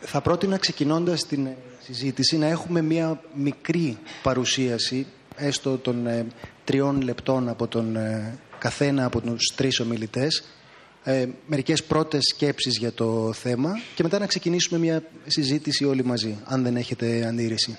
Θα πρότεινα ξεκινώντας την συζήτηση να έχουμε μία μικρή παρουσίαση έστω των ε, τριών λεπτών από τον ε, καθένα από τους τρεις ομιλητές ε, μερικές πρώτες σκέψεις για το θέμα και μετά να ξεκινήσουμε μια συζήτηση όλοι μαζί, αν δεν έχετε αντίρρηση.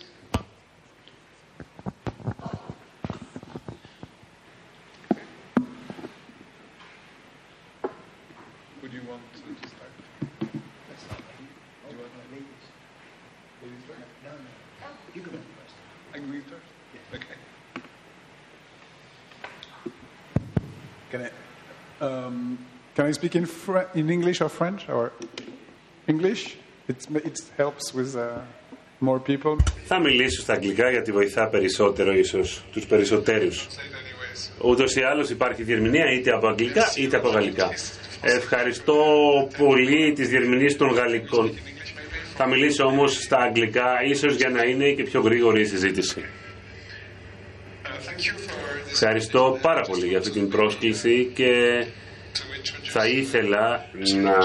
Can I speak in, Fr- in English or French or English? It's, it helps with uh, more people. Θα μιλήσω στα αγγλικά γιατί βοηθά περισσότερο ίσως τους περισσότερους. Ούτως ή άλλως υπάρχει διερμηνία είτε από αγγλικά είτε από γαλλικά. Ευχαριστώ πολύ τις διερμηνίες των γαλλικών. Θα μιλήσω όμως στα αγγλικά ίσως για να είναι και πιο γρήγορη η συζήτηση. Ευχαριστώ πάρα πολύ για αυτή την πρόσκληση και θα ήθελα να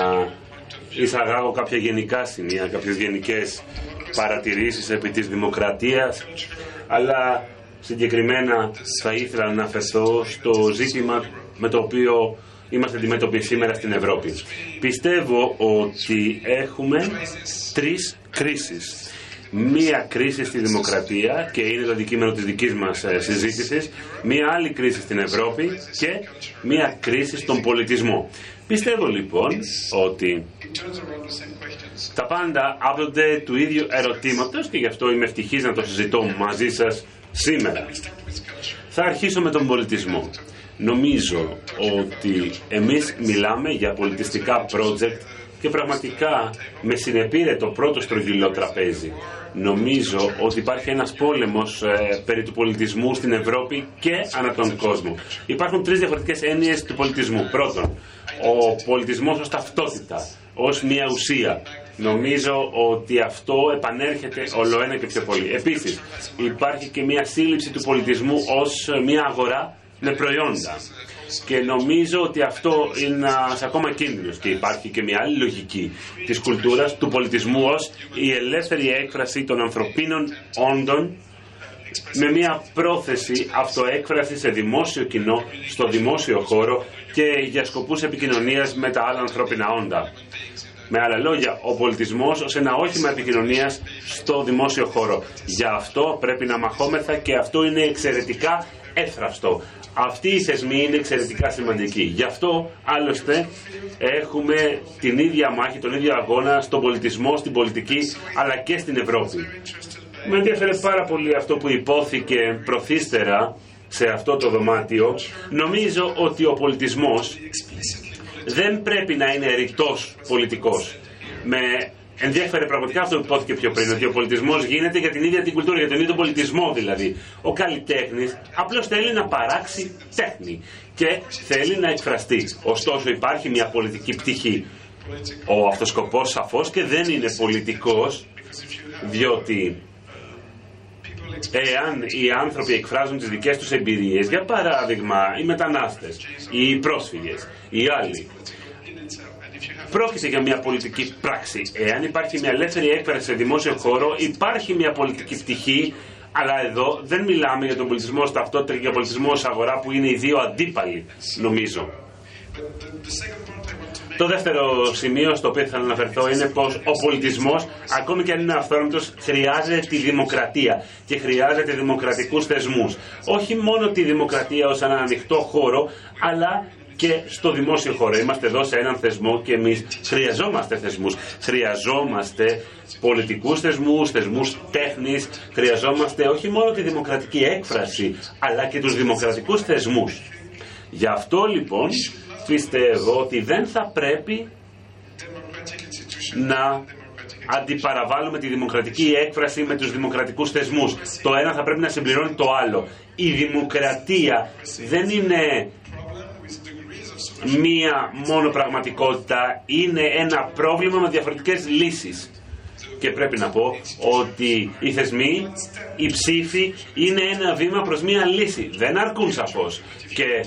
εισαγάγω κάποια γενικά σημεία, κάποιες γενικές παρατηρήσεις επί της δημοκρατίας, αλλά συγκεκριμένα θα ήθελα να αναφερθώ στο ζήτημα με το οποίο είμαστε αντιμέτωποι σήμερα στην Ευρώπη. Πιστεύω ότι έχουμε τρεις κρίσεις μία κρίση στη δημοκρατία και είναι το αντικείμενο της δικής μας ε, συζήτησης, μία άλλη κρίση στην Ευρώπη και μία κρίση στον πολιτισμό. Πιστεύω λοιπόν ότι τα πάντα άπτονται του ίδιου ερωτήματος και γι' αυτό είμαι ευτυχής να το συζητώ μαζί σας σήμερα. Θα αρχίσω με τον πολιτισμό. Νομίζω ότι εμείς μιλάμε για πολιτιστικά project και πραγματικά με συνεπήρε το πρώτο στρογγυλό τραπέζι. Νομίζω ότι υπάρχει ένας πόλεμος ε, περί του πολιτισμού στην Ευρώπη και ανά τον κόσμο. Υπάρχουν τρεις διαφορετικές έννοιες του πολιτισμού. Πρώτον, ο πολιτισμός ως ταυτότητα, ως μια ουσία. Νομίζω ότι αυτό επανέρχεται όλο ένα και πιο πολύ. Επίσης, υπάρχει και μια σύλληψη του πολιτισμού ως μια αγορά με προϊόντα. Και νομίζω ότι αυτό είναι ένας ακόμα κίνδυνος. Και υπάρχει και μια άλλη λογική της κουλτούρας, του πολιτισμού ως η ελεύθερη έκφραση των ανθρωπίνων όντων με μια πρόθεση αυτοέκφραση σε δημόσιο κοινό, στο δημόσιο χώρο και για σκοπούς επικοινωνίας με τα άλλα ανθρώπινα όντα. Με άλλα λόγια, ο πολιτισμός ως ένα όχημα επικοινωνίας στο δημόσιο χώρο. Γι' αυτό πρέπει να μαχόμεθα και αυτό είναι εξαιρετικά εύθραυστο. Αυτοί οι θεσμοί είναι εξαιρετικά σημαντικοί. Γι' αυτό άλλωστε έχουμε την ίδια μάχη, τον ίδιο αγώνα στον πολιτισμό, στην πολιτική αλλά και στην Ευρώπη. Με ενδιαφέρει πάρα πολύ αυτό που υπόθηκε προθύστερα σε αυτό το δωμάτιο. Νομίζω ότι ο πολιτισμός δεν πρέπει να είναι ρητός πολιτικός. Με ενδιαφέρε πραγματικά αυτό που υπόθηκε πιο πριν, ότι ο πολιτισμός γίνεται για την ίδια την κουλτούρα, για τον ίδιο πολιτισμό δηλαδή. Ο καλλιτέχνης απλώς θέλει να παράξει τέχνη και θέλει να εκφραστεί. Ωστόσο υπάρχει μια πολιτική πτυχή. Ο αυτοσκοπός σαφώς και δεν είναι πολιτικός, διότι εάν οι άνθρωποι εκφράζουν τις δικές τους εμπειρίες, για παράδειγμα οι μετανάστες, οι πρόσφυγες, οι άλλοι, Πρόκειται για μια πολιτική πράξη. Εάν υπάρχει μια ελεύθερη έκφραση σε δημόσιο χώρο, υπάρχει μια πολιτική πτυχή, αλλά εδώ δεν μιλάμε για τον πολιτισμό ως ταυτότητα και για πολιτισμό ως αγορά που είναι οι δύο αντίπαλοι, νομίζω. Το δεύτερο σημείο στο οποίο θα αναφερθώ είναι πως ο πολιτισμός, ακόμη και αν είναι αυθόρμητος, χρειάζεται τη δημοκρατία και χρειάζεται δημοκρατικούς θεσμούς. Όχι μόνο τη δημοκρατία ως έναν ανοιχτό χώρο, αλλά και στο δημόσιο χώρο. Είμαστε εδώ σε έναν θεσμό και εμείς χρειαζόμαστε θεσμούς. Χρειαζόμαστε πολιτικούς θεσμούς, θεσμούς τέχνης. Χρειαζόμαστε όχι μόνο τη δημοκρατική έκφραση, αλλά και τους δημοκρατικούς θεσμούς. Γι' αυτό λοιπόν πιστεύω ότι δεν θα πρέπει να αντιπαραβάλλουμε τη δημοκρατική έκφραση με τους δημοκρατικούς θεσμούς. Το ένα θα πρέπει να συμπληρώνει το άλλο. Η δημοκρατία δεν είναι μία μόνο πραγματικότητα, είναι ένα πρόβλημα με διαφορετικές λύσεις. Και πρέπει να πω ότι οι θεσμοί, οι ψήφοι είναι ένα βήμα προς μία λύση. Δεν αρκούν σαφώς. Και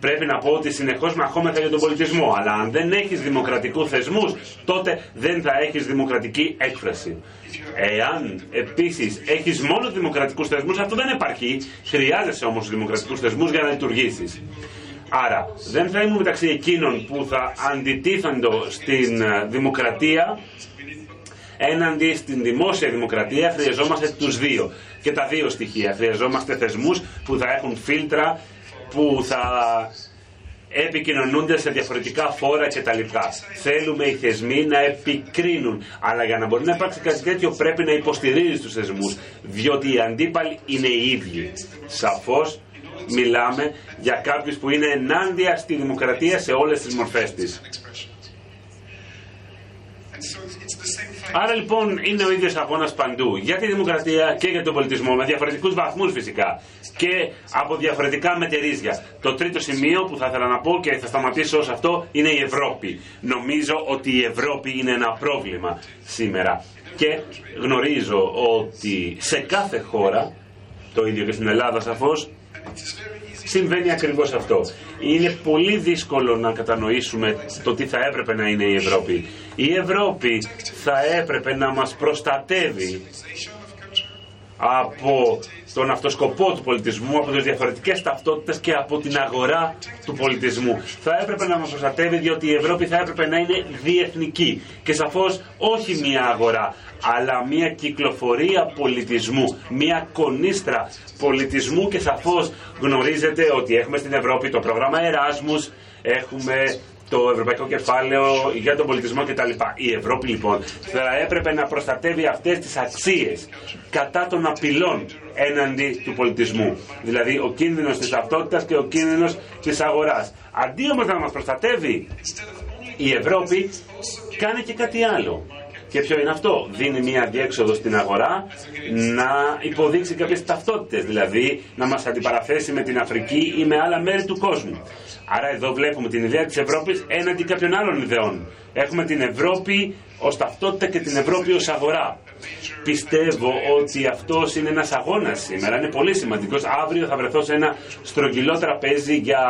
πρέπει να πω ότι συνεχώς μαχόμεθα για τον πολιτισμό. Αλλά αν δεν έχεις δημοκρατικούς θεσμούς, τότε δεν θα έχεις δημοκρατική έκφραση. Εάν επίσης έχεις μόνο δημοκρατικούς θεσμούς, αυτό δεν επαρκεί. Χρειάζεσαι όμως δημοκρατικούς θεσμούς για να λειτουργήσεις. Άρα δεν θα ήμουν μεταξύ εκείνων που θα αντιτίθαντο στην ε, δημοκρατία έναντι στην δημόσια δημοκρατία χρειαζόμαστε τους δύο και τα δύο στοιχεία. Χρειαζόμαστε θεσμούς που θα έχουν φίλτρα, που θα επικοινωνούνται σε διαφορετικά φόρα κτλ. Θέλουμε οι θεσμοί να επικρίνουν. Αλλά για να μπορεί να υπάρξει κάτι τέτοιο πρέπει να υποστηρίζει τους θεσμούς. Διότι οι αντίπαλοι είναι οι ίδιοι. Σαφώς μιλάμε για κάποιους που είναι ενάντια στη δημοκρατία σε όλες τις μορφές της. Άρα λοιπόν είναι ο ίδιος αγώνας παντού για τη δημοκρατία και για τον πολιτισμό με διαφορετικούς βαθμούς φυσικά και από διαφορετικά μετερίζια. Το τρίτο σημείο που θα ήθελα να πω και θα σταματήσω ως αυτό είναι η Ευρώπη. Νομίζω ότι η Ευρώπη είναι ένα πρόβλημα σήμερα και γνωρίζω ότι σε κάθε χώρα, το ίδιο και στην Ελλάδα σαφώς, συμβαίνει ακριβώς αυτό. Είναι πολύ δύσκολο να κατανοήσουμε το τι θα έπρεπε να είναι η Ευρώπη. Η Ευρώπη θα έπρεπε να μας προστατεύει από τον αυτοσκοπό του πολιτισμού, από τις διαφορετικές ταυτότητες και από την αγορά του πολιτισμού. Θα έπρεπε να μας προστατεύει διότι η Ευρώπη θα έπρεπε να είναι διεθνική και σαφώς όχι μια αγορά, αλλά μια κυκλοφορία πολιτισμού, μια κονίστρα πολιτισμού και σαφώς γνωρίζετε ότι έχουμε στην Ευρώπη το πρόγραμμα Εράσμους, έχουμε το Ευρωπαϊκό Κεφάλαιο για τον πολιτισμό κτλ. Η Ευρώπη λοιπόν θα έπρεπε να προστατεύει αυτές τις αξίες κατά των απειλών έναντι του πολιτισμού. Δηλαδή ο κίνδυνος της ταυτότητας και ο κίνδυνος της αγοράς. Αντί όμως να μας προστατεύει η Ευρώπη κάνει και κάτι άλλο. Και ποιο είναι αυτό; Δίνει μια διέξοδο στην αγορά να υποδείξει κάποιες ταυτότητες. Δηλαδή να μας αντιπαραθέσει με την Αφρική ή με άλλα μέρη του κόσμου. Άρα εδώ βλέπουμε την ιδέα της Ευρώπης έναντι κάποιων άλλων ιδεών. Έχουμε την Ευρώπη ως ταυτότητα και την Ευρώπη ως αγορά. Πιστεύω ότι αυτός είναι ένας αγώνας σήμερα, είναι πολύ σημαντικός. Αύριο θα βρεθώ σε ένα στρογγυλό τραπέζι για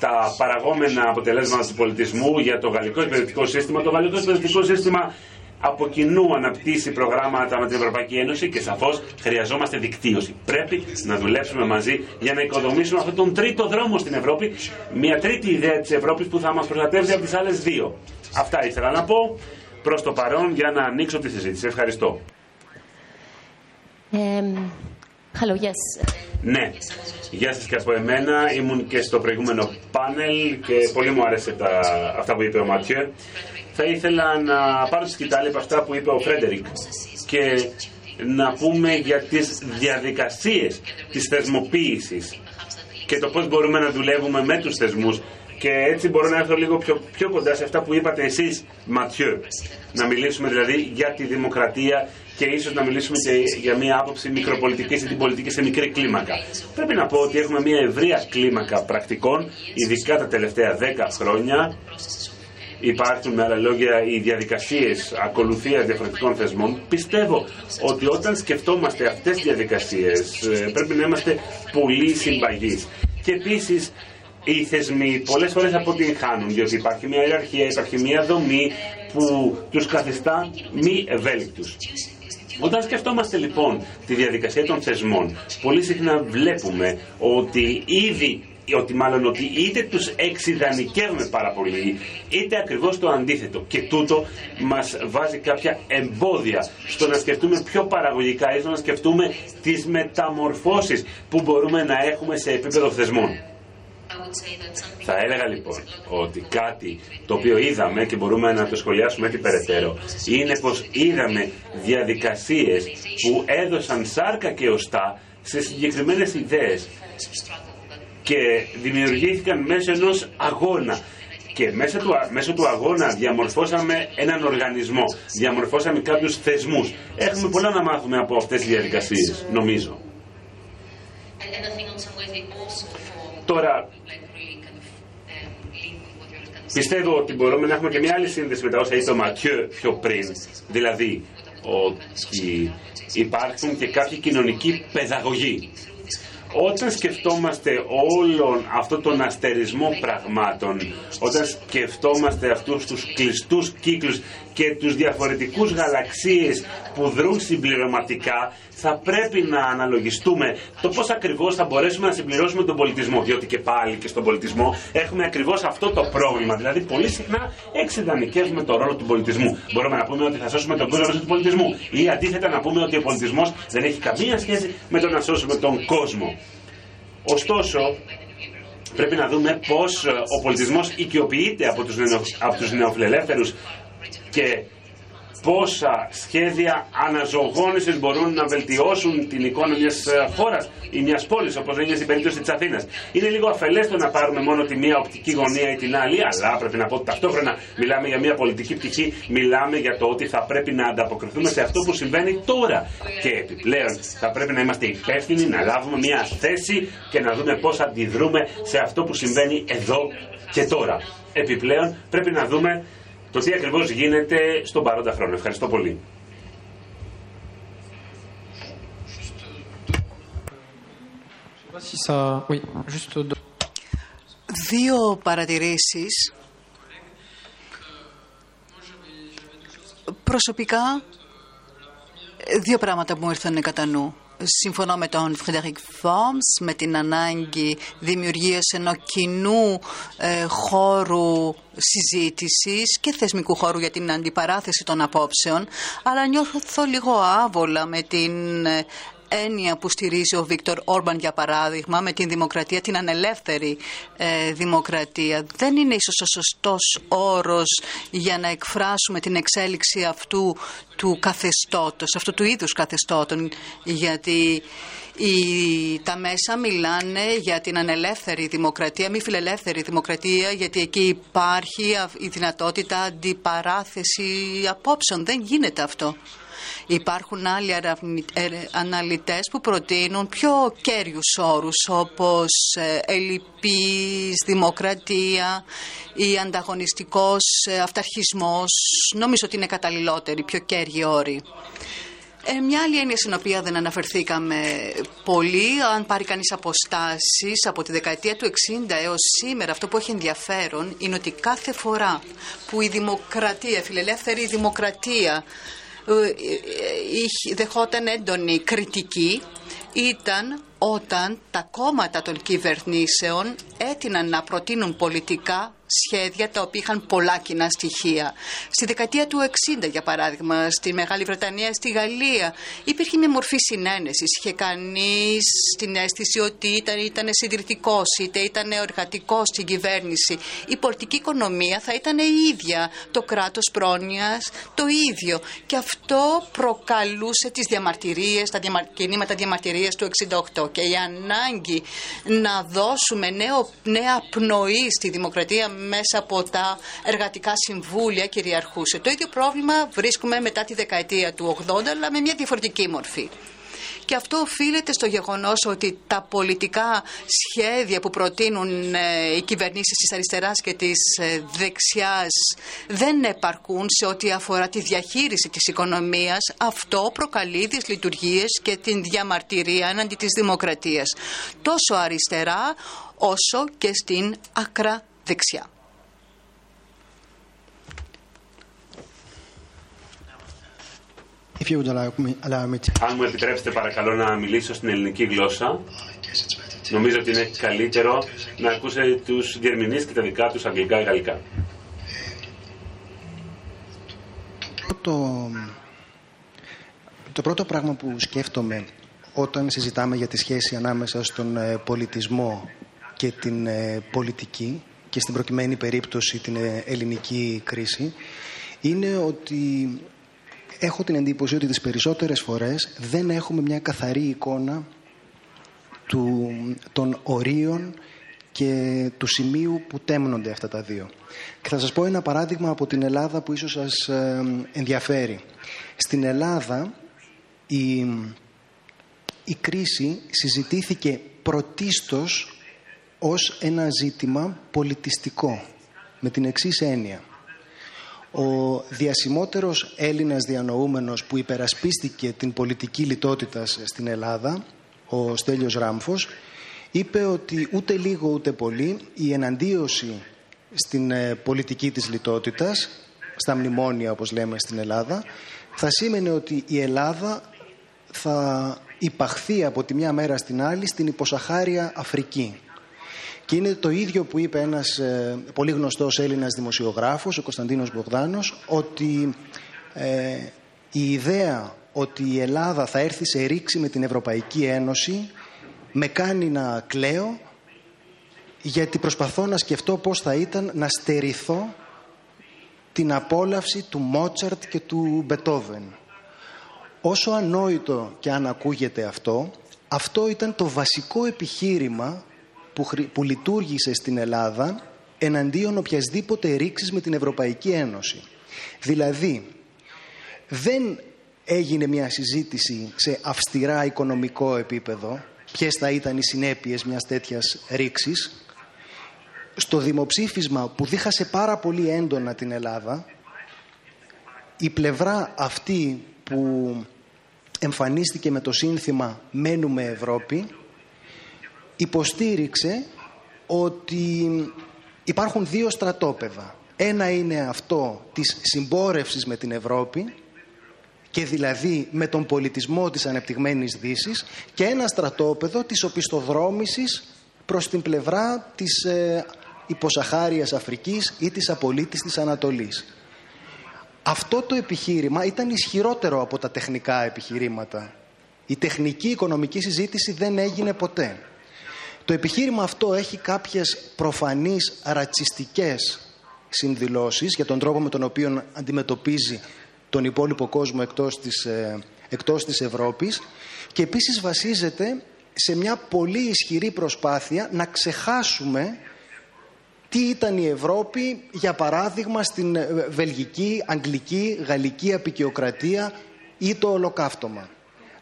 τα παραγόμενα αποτελέσματα του πολιτισμού για το γαλλικό εκπαιδευτικό σύστημα. Το γαλλικό εκπαιδευτικό σύστημα από κοινού αναπτύσσει προγράμματα με την Ευρωπαϊκή Ένωση και σαφώς χρειαζόμαστε δικτύωση. Πρέπει να δουλέψουμε μαζί για να οικοδομήσουμε αυτόν τον τρίτο δρόμο στην Ευρώπη, μια τρίτη ιδέα της Ευρώπης που θα μας προστατεύσει από τις άλλες δύο. Αυτά ήθελα να πω προς το παρόν για να ανοίξω τη συζήτηση. Ευχαριστώ. hello, yes. Ναι, γεια σας και από εμένα. Ήμουν και στο προηγούμενο πάνελ και πολύ μου άρεσε τα, αυτά που είπε ο Ματιέ θα ήθελα να πάρω τη σκητάλη από αυτά που είπε ο Φρέντερικ και να πούμε για τις διαδικασίες της θεσμοποίησης και το πώς μπορούμε να δουλεύουμε με τους θεσμούς. Και έτσι μπορώ να έρθω λίγο πιο, πιο κοντά σε αυτά που είπατε εσείς Ματιού. Να μιλήσουμε δηλαδή για τη δημοκρατία και ίσως να μιλήσουμε και για μια άποψη μικροπολιτικής ή την πολιτική σε μικρή κλίμακα. Πρέπει να πω ότι έχουμε μια ευρεία κλίμακα πρακτικών, ειδικά τα τελευταία 10 χρόνια, υπάρχουν με άλλα λόγια οι διαδικασίες ακολουθίας διαφορετικών θεσμών πιστεύω ότι όταν σκεφτόμαστε αυτές τις διαδικασίες ε, πρέπει να είμαστε πολύ συμπαγείς και επίσης οι θεσμοί πολλές φορές αποτυγχάνουν διότι υπάρχει μια ιεραρχία, υπάρχει μια δομή που τους καθιστά μη ευέλικτους. Όταν σκεφτόμαστε λοιπόν τη διαδικασία των θεσμών, πολύ συχνά βλέπουμε ότι ήδη ότι μάλλον ότι είτε τους εξειδανικεύουμε πάρα πολύ, είτε ακριβώς το αντίθετο. Και τούτο μας βάζει κάποια εμπόδια στο να σκεφτούμε πιο παραγωγικά ή στο να σκεφτούμε τις μεταμορφώσεις που μπορούμε να έχουμε σε επίπεδο θεσμών. Θα έλεγα λοιπόν ότι κάτι το οποίο είδαμε και μπορούμε να το σχολιάσουμε έτσι περαιτέρω είναι πως είδαμε διαδικασίες που έδωσαν σάρκα και οστά σε συγκεκριμένες ιδέες και δημιουργήθηκαν μέσω ενός αγώνα. Και μέσα του, μέσω του αγώνα διαμορφώσαμε έναν οργανισμό, διαμορφώσαμε κάποιους θεσμούς. Έχουμε πολλά να μάθουμε από αυτές τις διαδικασίες, νομίζω. Τώρα, πιστεύω ότι μπορούμε να έχουμε και μια άλλη σύνδεση με τα όσα είπε ο Ματιό πιο πριν. Δηλαδή, ότι υπάρχουν και κάποιοι κοινωνικοί παιδαγωγοί Όταν σκεφτόμαστε όλον αυτό τον αστερισμό πραγμάτων, όταν σκεφτόμαστε αυτούς τους κλειστούς κύκλους και τους διαφορετικούς γαλαξίες που δρούν συμπληρωματικά, θα πρέπει να αναλογιστούμε το πώς ακριβώς θα μπορέσουμε να συμπληρώσουμε τον πολιτισμό. Διότι και πάλι και στον πολιτισμό έχουμε ακριβώς αυτό το πρόβλημα. Δηλαδή, πολύ συχνά εξειδανικεύουμε το ρόλο του πολιτισμού. Μπορούμε να πούμε ότι θα σώσουμε τον κόσμο του πολιτισμού. Ή αντίθετα να πούμε ότι ο πολιτισμός δεν έχει καμία σχέση με το να σώσουμε τον κόσμο. Ωστόσο, πρέπει να δούμε πώς ο πολιτισμός οικειοποιείται από τους, νεο, από τους νεοφιλελεύθερους και πόσα σχέδια αναζωογόνησης μπορούν να βελτιώσουν την εικόνα μιας ε, χώρας ή μιας πόλης, όπως είναι στην περίπτωση της Αθήνας. Είναι λίγο αφελές το να πάρουμε μόνο τη μία οπτική γωνία ή την άλλη, αλλά πρέπει να πω ότι ταυτόχρονα μιλάμε για μια πολιτική πτυχή, μιλάμε για το ότι θα πρέπει να ανταποκριθούμε σε αυτό που συμβαίνει τώρα. Και επιπλέον θα πρέπει να είμαστε υπεύθυνοι, να λάβουμε μια θέση και να δούμε πώς αντιδρούμε σε αυτό που συμβαίνει εδώ και τώρα. Επιπλέον πρέπει να δούμε το τι ακριβώς γίνεται στον παρόντα χρόνο. Ευχαριστώ πολύ. Δύο παρατηρήσεις. Προσωπικά, δύο πράγματα που μου ήρθαν κατά νου συμφωνώ με τον Φρεντερικ Φόμς με την ανάγκη δημιουργίας ενός κοινού ε, χώρου συζήτησης και θεσμικού χώρου για την αντιπαράθεση των απόψεων αλλά νιώθω λίγο άβολα με την ε, έννοια που στηρίζει ο Βίκτορ Όρμπαν για παράδειγμα με την δημοκρατία, την ανελεύθερη ε, δημοκρατία. Δεν είναι ίσως ο σωστός όρος για να εκφράσουμε την εξέλιξη αυτού του καθεστώτος, αυτού του είδους καθεστώτων, γιατί οι, τα μέσα μιλάνε για την ανελεύθερη δημοκρατία, μη φιλελεύθερη δημοκρατία, γιατί εκεί υπάρχει η δυνατότητα αντιπαράθεση απόψεων. Δεν γίνεται αυτό. Υπάρχουν άλλοι ε, αναλυτές που προτείνουν πιο κέριους όρους όπως ε, ελλειπής δημοκρατία ή ανταγωνιστικός ε, αυταρχισμός. Νομίζω ότι είναι καταλληλότεροι, πιο κέριοι όροι. Ε, μια άλλη έννοια στην οποία δεν αναφερθήκαμε πολύ, αν πάρει κανείς αποστάσεις από τη δεκαετία του 60 έως σήμερα, αυτό που έχει ενδιαφέρον είναι ότι κάθε φορά που η δημοκρατία, η φιλελεύθερη δημοκρατία ε, ε, δεχόταν έντονη κριτική. Ήταν όταν τα κόμματα των κυβερνήσεων έτειναν να προτείνουν πολιτικά σχέδια τα οποία είχαν πολλά κοινά στοιχεία. Στη δεκαετία του 60, για παράδειγμα, στη Μεγάλη Βρετανία, στη Γαλλία, υπήρχε μια μορφή συνένεσης. Είχε κανείς την αίσθηση ότι ήταν, ήταν συντηρητικός, είτε ήταν εργατικός στην κυβέρνηση. Η πολιτική οικονομία θα ήταν η ίδια. Το κράτος πρόνοιας το ίδιο. Και αυτό προκαλούσε τις διαμαρτυρίες, τα κινήματα διαμαρτυρίας του 68. Και η ανάγκη να δώσουμε νέο, νέα πνοή στη δημοκρατία μέσα από τα εργατικά συμβούλια κυριαρχούσε. Το ίδιο πρόβλημα βρίσκουμε μετά τη δεκαετία του 80, αλλά με μια διαφορετική μορφή. Και αυτό οφείλεται στο γεγονός ότι τα πολιτικά σχέδια που προτείνουν ε, οι κυβερνήσεις της αριστεράς και της ε, δεξιάς δεν επαρκούν σε ό,τι αφορά τη διαχείριση της οικονομίας. Αυτό προκαλεί τις λειτουργίες και την διαμαρτυρία έναντι της δημοκρατίας. Τόσο αριστερά όσο και στην άκρα δεξιά. Αν μου επιτρέψετε παρακαλώ να μιλήσω στην ελληνική γλώσσα, νομίζω ότι είναι καλύτερο να ακούσετε τους διερμηνείς και τα δικά τους αγγλικά ή γαλλικά. Το, το πρώτο πράγμα που σκέφτομαι όταν συζητάμε για τη σχέση ανάμεσα στον ε, πολιτισμό και την ε, πολιτική και στην προκειμένη περίπτωση την ε, ελληνική κρίση είναι ότι έχω την εντύπωση ότι τις περισσότερες φορές δεν έχουμε μια καθαρή εικόνα του, των ορίων και του σημείου που τέμνονται αυτά τα δύο. Και θα σας πω ένα παράδειγμα από την Ελλάδα που ίσως σας ε, ενδιαφέρει. Στην Ελλάδα η, η κρίση συζητήθηκε πρωτίστως ως ένα ζήτημα πολιτιστικό με την εξής έννοια. Ο διασημότερος Έλληνας διανοούμενος που υπερασπίστηκε την πολιτική λιτότητα στην Ελλάδα, ο Στέλιος Ράμφος, είπε ότι ούτε λίγο ούτε πολύ η εναντίωση στην ε, πολιτική της λιτότητας, στα μνημόνια όπως λέμε στην Ελλάδα, θα σήμαινε ότι η Ελλάδα θα υπαχθεί από τη μια μέρα στην άλλη στην υποσαχάρια Αφρική. Και είναι το ίδιο που είπε ένας ε, πολύ γνωστός Έλληνας δημοσιογράφος, ο Κωνσταντίνος Μπογδάνος, ότι ε, η ιδέα ότι η Ελλάδα θα έρθει σε ρήξη με την Ευρωπαϊκή Ένωση με κάνει να κλαίω γιατί προσπαθώ να σκεφτώ πώς θα ήταν να στερηθώ την απόλαυση του Μότσαρτ και του Μπετόβεν. Όσο ανόητο και αν ακούγεται αυτό, αυτό ήταν το βασικό επιχείρημα που, που λειτουργήσε στην Ελλάδα εναντίον οποιασδήποτε ρήξης με την Ευρωπαϊκή Ένωση. Δηλαδή, δεν έγινε μια συζήτηση σε αυστηρά οικονομικό επίπεδο ποιες θα ήταν οι συνέπειες μιας τέτοιας ρήξης. Στο δημοψήφισμα που δίχασε πάρα πολύ έντονα την Ελλάδα, η πλευρά αυτή που εμφανίστηκε με το σύνθημα «Μένουμε Ευρώπη» υποστήριξε ότι υπάρχουν δύο στρατόπεδα. Ένα είναι αυτό της συμπόρευσης με την Ευρώπη και δηλαδή με τον πολιτισμό της ανεπτυγμένης Δύσης και ένα στρατόπεδο της οπισθοδρόμησης προς την πλευρά της ε, υποσαχάριας Αφρικής ή της απολύτης της Ανατολής. Αυτό το επιχείρημα ήταν ισχυρότερο από τα τεχνικά επιχειρήματα. Η τεχνική οικονομική συζήτηση δεν έγινε ποτέ. Το επιχείρημα αυτό έχει κάποιες προφανείς ρατσιστικές συνδηλώσεις για τον τρόπο με τον οποίο αντιμετωπίζει τον υπόλοιπο κόσμο εκτός της, ε, εκτός της Ευρώπης και επίσης βασίζεται σε μια πολύ ισχυρή προσπάθεια να ξεχάσουμε τι ήταν η Ευρώπη, για παράδειγμα, στην ε, βελγική, αγγλική, γαλλική απεικιοκρατία ή το ολοκαύτωμα.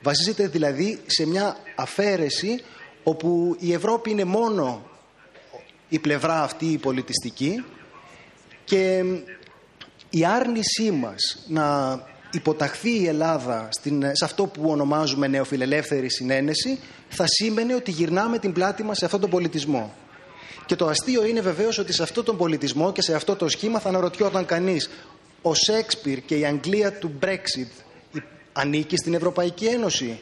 Βασίζεται δηλαδή σε μια αφαίρεση όπου η Ευρώπη είναι μόνο η πλευρά αυτή η πολιτιστική και η άρνησή μας να υποταχθεί η Ελλάδα στην, σε αυτό που ονομάζουμε νεοφιλελεύθερη συνένεση θα σήμαινε ότι γυρνάμε την πλάτη μας σε αυτόν τον πολιτισμό. Και το αστείο είναι βεβαίως ότι σε αυτόν τον πολιτισμό και σε αυτό το σχήμα θα αναρωτιόταν κανείς ο Σέξπιρ και η Αγγλία του Brexit ανήκει στην Ευρωπαϊκή Ένωση;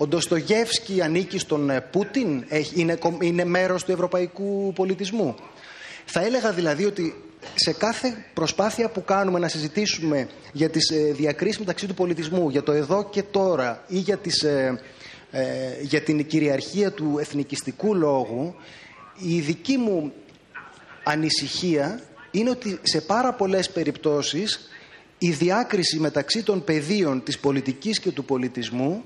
Ο Ντοστογεύσκη ανήκει στον ε, Πούτιν, είναι, είναι μέρος του ευρωπαϊκού πολιτισμού. Θα έλεγα δηλαδή ότι σε κάθε προσπάθεια που κάνουμε να συζητήσουμε για τις ε, διακρίσεις μεταξύ του πολιτισμού, για το εδώ και τώρα ή για, τις, ε, ε, για την κυριαρχία του εθνικιστικού λόγου, η δική μου ανησυχία είναι ότι σε πάρα πολλές περιπτώσεις η διάκριση μεταξύ των πεδίων της πολιτικής και του πολιτισμού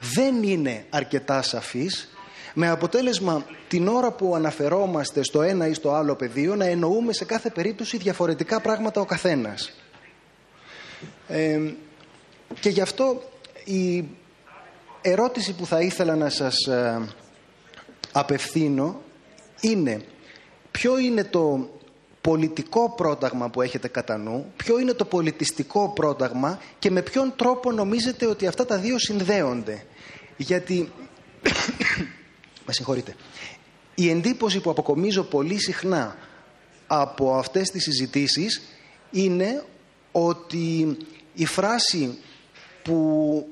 δεν είναι αρκετά σαφής με αποτέλεσμα την ώρα που αναφερόμαστε στο ένα ή στο άλλο πεδίο να εννοούμε σε κάθε περίπτωση διαφορετικά πράγματα ο καθένας. Ε, και γι' αυτό η ερώτηση που θα ήθελα να σας ε, απευθύνω είναι ποιο είναι το πολιτικό πρόταγμα που έχετε κατά νου, ποιο είναι το πολιτιστικό πρόταγμα και με ποιον τρόπο νομίζετε ότι αυτά τα δύο συνδέονται. Γιατί με συγχωρείτε. Η εντύπωση που αποκομίζω πολύ συχνά από αυτές τις συζητήσεις είναι ότι η φράση που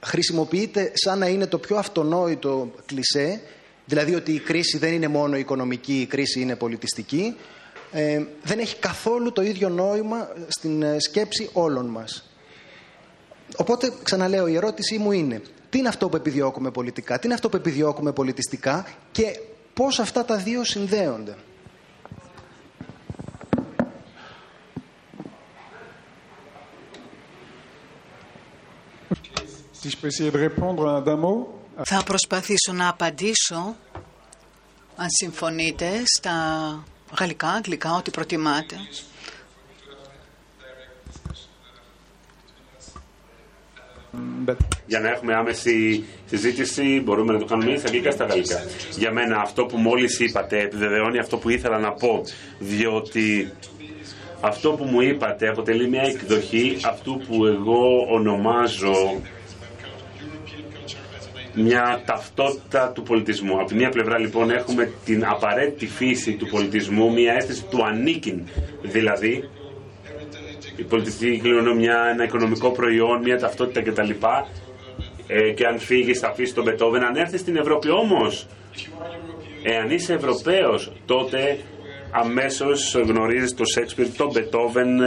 χρησιμοποιείται σαν να είναι το πιο αυτονόητο κλισέ, δηλαδή ότι η κρίση δεν είναι μόνο οικονομική, η κρίση είναι πολιτιστική, ε, δεν έχει καθόλου το ίδιο νόημα στην ε, σκέψη όλων μας. Οπότε, ξαναλέω, η ερώτησή μου είναι τι είναι αυτό που επιδιώκουμε πολιτικά, τι είναι αυτό που επιδιώκουμε πολιτιστικά και πώς αυτά τα δύο συνδέονται; Θα προσπαθήσω να απαντήσω, αν συμφωνείτε, στα γαλλικά, αγγλικά, ό,τι προτιμάτε. Για να έχουμε άμεση συζήτηση μπορούμε να το κάνουμε στα αγγλικά στα γαλλικά. Για μένα αυτό που μόλις είπατε επιβεβαιώνει αυτό που ήθελα να πω διότι αυτό που μου είπατε αποτελεί μια εκδοχή αυτού που εγώ ονομάζω μια ταυτότητα του πολιτισμού. Από τη μία πλευρά λοιπόν έχουμε την απαραίτητη φύση του πολιτισμού, μια αίσθηση του ανήκειν δηλαδή, η πολιτιστική κληρονομιά, ένα οικονομικό προϊόν, μια ταυτότητα κτλ. Ε, και αν φύγεις θα αφήσεις τον Μπετόβεν. Αν έρθεις στην Ευρώπη όμως, εάν είσαι Ευρωπαίος, τότε αμέσως γνωρίζεις το Σέξπιρ, τον Μπετόβεν,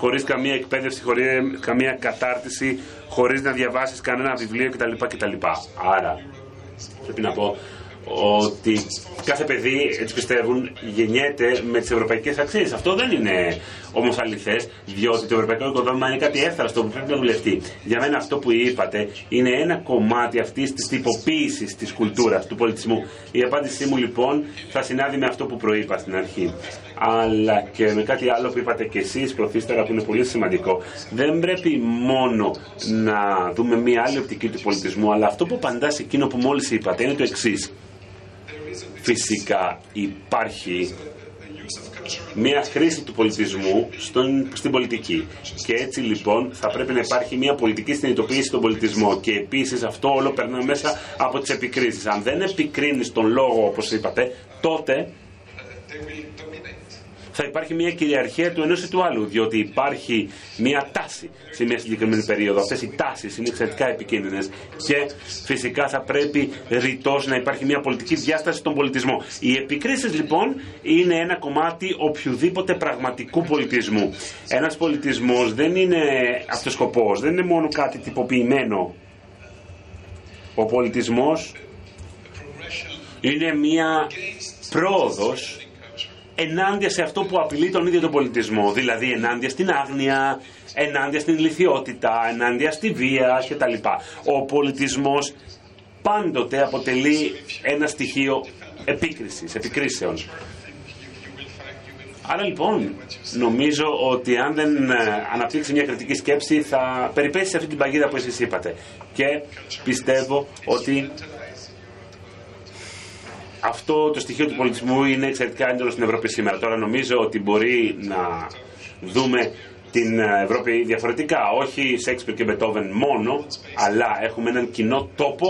ε, χωρίς καμία εκπαίδευση, χωρίς καμία κατάρτιση, χωρίς να διαβάσεις κανένα βιβλίο κτλ. κτλ. Άρα, πρέπει να πω ότι κάθε παιδί, έτσι πιστεύουν, γεννιέται με τις ευρωπαϊκές αξίες. Αυτό δεν είναι όμως αληθές, διότι το ευρωπαϊκό οικοδόμημα είναι κάτι εύθραστο που πρέπει να δουλευτεί. Για μένα αυτό που είπατε είναι ένα κομμάτι αυτής της τυποποίησης της κουλτούρας, του πολιτισμού. Η απάντησή μου λοιπόν θα συνάδει με αυτό που προείπα στην αρχή αλλά και με κάτι άλλο που είπατε και εσείς προθύστερα που είναι πολύ σημαντικό. Δεν πρέπει μόνο να δούμε μία άλλη οπτική του πολιτισμού, αλλά αυτό που απαντά σε εκείνο που μόλις είπατε είναι το εξής. Φυσικά υπάρχει μια χρήση του πολιτισμού στον, στην πολιτική. Και έτσι λοιπόν θα πρέπει να υπάρχει μια πολιτική συνειδητοποίηση στον πολιτισμό. Και επίσης αυτό όλο περνά μέσα από τις επικρίσεις. Αν δεν επικρίνεις τον λόγο όπως είπατε, τότε θα υπάρχει μια κυριαρχία του ενός ή του άλλου. Διότι υπάρχει μια τάση σε μια συγκεκριμένη περίοδο. Αυτές οι τάσεις είναι εξαιρετικά επικίνδυνες. Και φυσικά θα πρέπει ρητός να υπάρχει μια πολιτική διάσταση στον πολιτισμό. Οι επικρίσεις λοιπόν είναι ένα κομμάτι οποιοδήποτε πραγματικού πολιτισμού. Ένας πολιτισμός δεν είναι αυτοσκοπός, δεν είναι μόνο κάτι τυποποιημένο. Ο πολιτισμός είναι μια πρόοδος ενάντια σε αυτό που απειλεί τον ίδιο τον πολιτισμό. Δηλαδή ενάντια στην άγνοια, ενάντια στην λυθιότητα, ενάντια στη βία κτλ. Ο πολιτισμός πάντοτε αποτελεί ένα στοιχείο επίκρισης, επικρίσεων. Άρα λοιπόν, νομίζω ότι αν δεν ε, αναπτύξει μια κριτική σκέψη θα περιπέσει σε αυτή την παγίδα που εσείς είπατε. Και πιστεύω ότι αυτό το στοιχείο του πολιτισμού είναι εξαιρετικά έντονο στην Ευρώπη σήμερα. Τώρα νομίζω ότι μπορεί να δούμε την Ευρώπη διαφορετικά. Όχι Σέξπιρ και Μπετόβεν μόνο, αλλά έχουμε έναν κοινό τόπο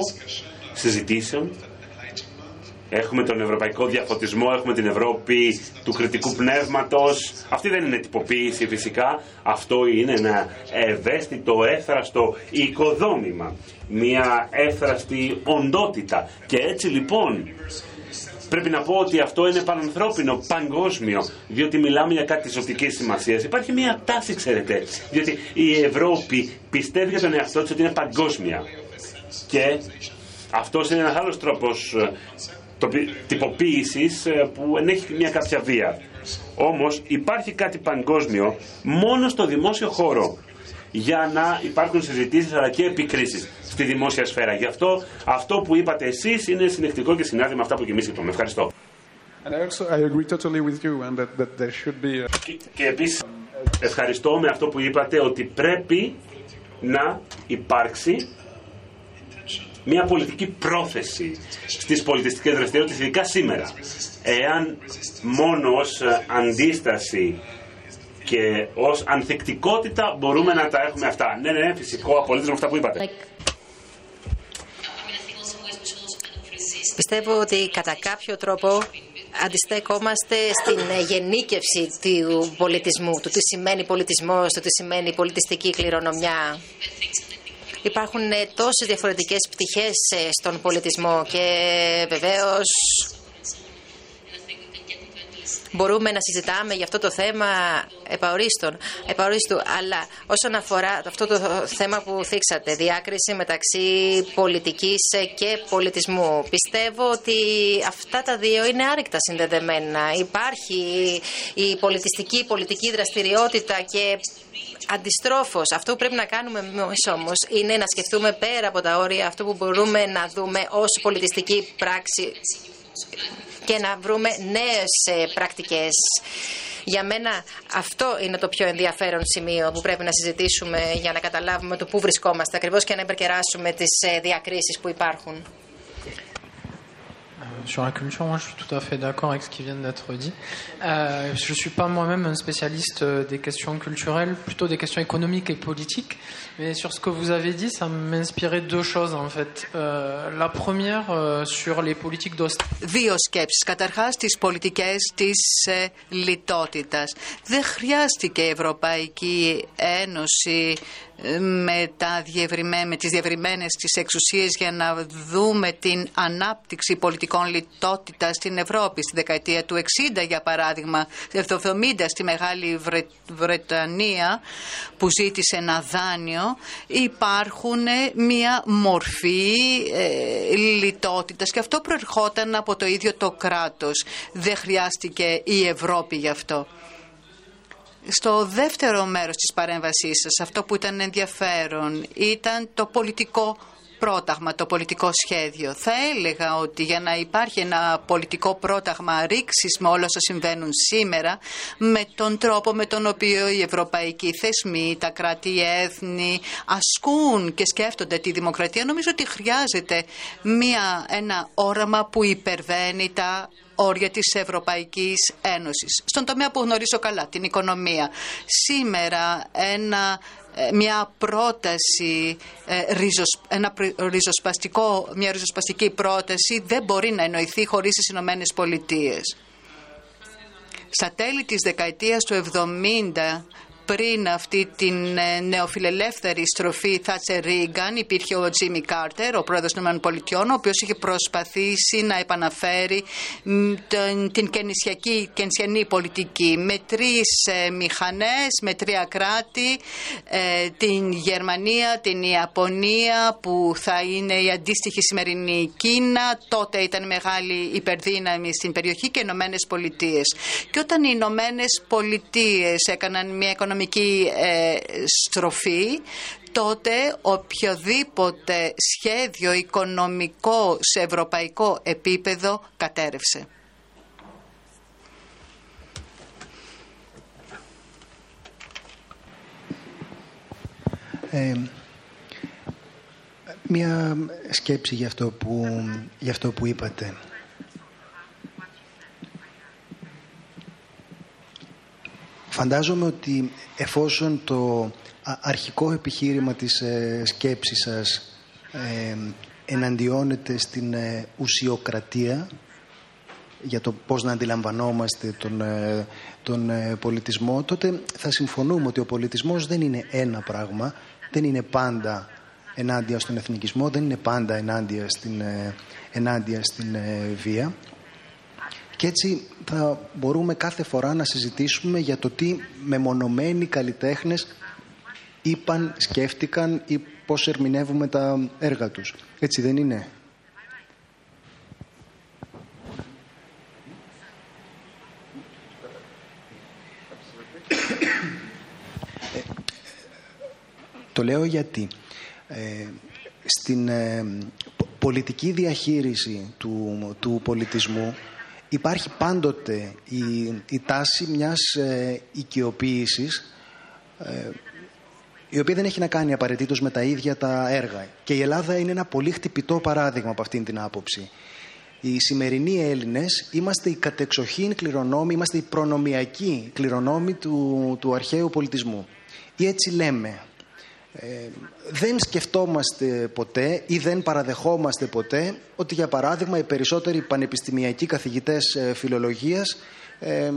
συζητήσεων. Έχουμε τον ευρωπαϊκό διαφωτισμό, έχουμε την Ευρώπη του κριτικού πνεύματος. Αυτή δεν είναι τυποποίηση φυσικά. Αυτό είναι ένα ευαίσθητο, έθραστο οικοδόμημα. Μια έθραστη οντότητα. Και έτσι λοιπόν Πρέπει να πω ότι αυτό είναι πανανθρώπινο, παγκόσμιο, διότι μιλάμε για κάτι ζωτικής σημασίας. Υπάρχει μια τάση, ξέρετε, διότι η Ευρώπη πιστεύει για τον εαυτό της ότι είναι παγκόσμια. Και αυτός είναι ένας άλλος τρόπος ε, τυποποίησης ε, που ενέχει μια κάποια βία. Όμως υπάρχει κάτι παγκόσμιο μόνο στο δημόσιο χώρο για να υπάρχουν συζητήσεις αλλά και επικρίσεις στη δημόσια σφαίρα. Γι' αυτό αυτό που είπατε εσείς είναι συνεκτικό και συνάδει με αυτά που και εμείς είπαμε. Ευχαριστώ. Και επίσης ευχαριστώ με αυτό που είπατε ότι πρέπει να υπάρξει μια πολιτική πρόθεση στις πολιτιστικές δραστηριότητες, ειδικά σήμερα. Εάν μόνο ως αντίσταση και ως ανθεκτικότητα μπορούμε να τα έχουμε αυτά. Ναι, ναι, ναι φυσικό, απολύτως με αυτά που είπατε. Πιστεύω ότι κατά κάποιο τρόπο αντιστέκομαστε στην γενίκευση του πολιτισμού, του τι σημαίνει πολιτισμός, του τι σημαίνει πολιτιστική κληρονομιά. Υπάρχουν τόσες διαφορετικές πτυχές στον πολιτισμό και βεβαίως μπορούμε να συζητάμε για αυτό το θέμα επαορίστων, επαορίστου. Αλλά όσον αφορά αυτό το θέμα που θίξατε, διάκριση μεταξύ πολιτικής και πολιτισμού, πιστεύω ότι αυτά τα δύο είναι άρρηκτα συνδεδεμένα. Υπάρχει η πολιτιστική, η πολιτική δραστηριότητα και Αντιστρόφως, αυτό που πρέπει να κάνουμε εμείς όμως είναι να σκεφτούμε πέρα από τα όρια αυτό που μπορούμε να δούμε ως πολιτιστική πράξη και να βρούμε νέες ε, πρακτικές. Για μένα αυτό είναι το πιο ενδιαφέρον σημείο που πρέπει να συζητήσουμε για να καταλάβουμε το πού βρισκόμαστε ακριβώς και να υπερκεράσουμε τις ε, διακρίσεις που υπάρχουν. sur la culture, moi je suis tout à fait d'accord avec ce qui vient d'être dit. Euh, je ne suis pas moi-même un spécialiste euh, des questions culturelles, plutôt des questions économiques et politiques. Mais sur ce que vous avez dit, ça m'inspirait deux choses en fait. Euh, la première euh, sur les politiques d'austérité. Δύο σκέψεις. Καταρχάς, τις πολιτικές της ε, λιτότητας. Δεν χρειάστηκε η Ευρωπαϊκή Ένωση ε, με, τα διευρυμέ, με τις διευρυμένες τις εξουσίες για να δούμε την ανάπτυξη πολιτικών λιτότητας στην Ευρώπη. Στη δεκαετία του 60, για παράδειγμα, το 70 στη Μεγάλη Βρε... Βρετανία που ζήτησε ένα δάνειο, υπάρχουν μια μορφή ε, λιτότητας και αυτό προερχόταν από το ίδιο το κράτος. Δεν χρειάστηκε η Ευρώπη γι' αυτό. Στο δεύτερο μέρος της παρέμβασής σας, αυτό που ήταν ενδιαφέρον ήταν το πολιτικό πρόταγμα, το πολιτικό σχέδιο. Θα έλεγα ότι για να υπάρχει ένα πολιτικό πρόταγμα ρήξης με όλα όσα συμβαίνουν σήμερα, με τον τρόπο με τον οποίο οι ευρωπαϊκοί θεσμοί, τα κράτη-έθνη ασκούν και σκέφτονται τη δημοκρατία, νομίζω ότι χρειάζεται μια, ένα όραμα που υπερβαίνει τα όρια της Ευρωπαϊκής Ένωσης. Στον τομέα που γνωρίζω καλά, την οικονομία. Σήμερα ένα ε, μια πρόταση, ε, ένα ριζοσπαστικό, μια ριζοσπαστική πρόταση δεν μπορεί να εννοηθεί χωρίς τις Ηνωμένες Πολιτείες. Στα τέλη της δεκαετίας του 70 πριν αυτή την ε, νεοφιλελεύθερη στροφή Θάτσε Ρίγκαν υπήρχε ο Τζίμι Κάρτερ, ο πρόεδρος των ΗΠΑ, ο οποίος είχε προσπαθήσει να επαναφέρει την κενσιανή πολιτική με τρεις ε, μηχανές, με τρία κράτη, ε, την Γερμανία, την Ιαπωνία που θα είναι η αντίστοιχη σημερινή Κίνα, τότε ήταν μεγάλη υπερδύναμη στην περιοχή και οι Ηνωμένες Πολιτείες. Και όταν οι Ηνωμένες Πολιτείες έκαναν μια οικονομική οικονομική ε, στροφή, τότε οποιοδήποτε σχέδιο οικονομικό σε ευρωπαϊκό επίπεδο κατέρευσε. Ε, μια σκέψη για αυτό που, για αυτό που είπατε. Φαντάζομαι ότι εφόσον το αρχικό επιχείρημα της ε, σκέψης σας ε, εναντιώνεται στην ε, ουσιοκρατία για το πώς να αντιλαμβανόμαστε τον, ε, τον πολιτισμό, τότε θα συμφωνούμε ότι ο πολιτισμός δεν είναι ένα πράγμα, δεν είναι πάντα ενάντια στον εθνικισμό, δεν είναι πάντα ενάντια στην, ενάντια στην βία. Και έτσι θα μπορούμε κάθε φορά να συζητήσουμε για το τι μεμονωμένοι καλλιτέχνες είπαν, σκέφτηκαν ή πώς ερμηνεύουμε τα έργα τους. Έτσι δεν είναι; Ε, το λέω γιατί ε, στην ε, πολιτική διαχείριση του, του πολιτισμού υπάρχει πάντοτε η, η τάση μιας ε, οικειοποίησης ε, η οποία δεν έχει να κάνει απαραίτητος με τα ίδια τα έργα. Και η Ελλάδα είναι ένα πολύ χτυπητό παράδειγμα από αυτήν την άποψη. Οι σημερινοί Έλληνες είμαστε οι κατεξοχήν κληρονόμοι, είμαστε οι προνομιακοί κληρονόμοι του, του αρχαίου πολιτισμού. Ή έτσι λέμε, ε, δεν σκεφτόμαστε ποτέ ή δεν παραδεχόμαστε ποτέ ότι για παράδειγμα οι περισσότεροι πανεπιστημιακοί καθηγητές ε, φιλολογίας ε,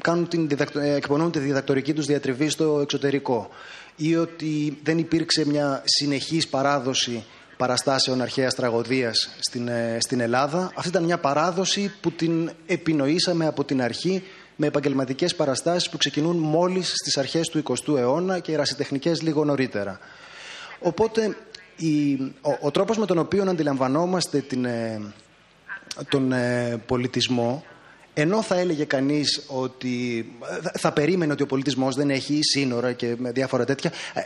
κάνουν την εκπονούν τη διδακτορική τους διατριβή στο εξωτερικό ή ότι δεν υπήρξε μια συνεχής παράδοση παραστάσεων αρχαίας τραγωδίας στην, στην Ελλάδα. Αυτή ήταν μια παράδοση που την επινοήσαμε από την αρχή με επαγγελματικές παραστάσεις που ξεκινούν μόλις στις αρχές του 20ου αιώνα και ερασιτεχνικέ λίγο νωρίτερα. Οπότε η, ο, ο τρόπος με τον οποίο αντιλαμβανόμαστε την, ε, τον ε, πολιτισμό ενώ θα έλεγε κανείς ότι θα περίμενε ότι ο πολιτισμός δεν έχει σύνορα και διάφορα τέτοια ε,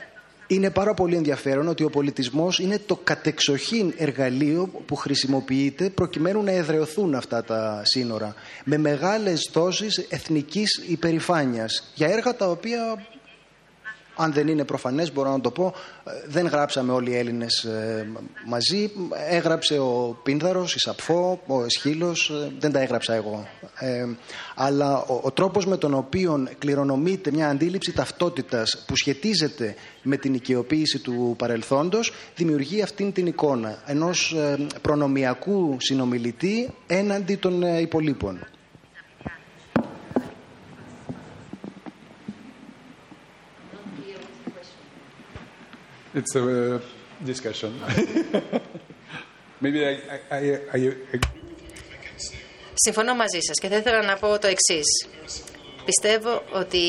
είναι πάρα πολύ ενδιαφέρον ότι ο πολιτισμός είναι το κατεξοχήν εργαλείο που χρησιμοποιείται προκειμένου να εδρεωθούν αυτά τα σύνορα με μεγάλες δόσεις εθνικής υπερηφάνειας για έργα τα οποία αν δεν είναι προφανές μπορώ να το πω, ε, δεν γράψαμε όλοι οι Έλληνες ε, μαζί. Έγραψε ο Πίνδαρος, η Σαπφό, ο Εσχύλος, ε, δεν τα έγραψα εγώ. αλλά ο, ο τρόπος με τον οποίο κληρονομείται μια αντίληψη ταυτότητας που σχετίζεται με την οικειοποίηση του παρελθόντος δημιουργεί αυτήν την εικόνα ενός προνομιακού συνομιλητή έναντι των υπολείπων. It's a discussion. Maybe I, I, I, I... Συμφωνώ μαζί σας και θα ήθελα να πω το εξής. Πιστεύω ότι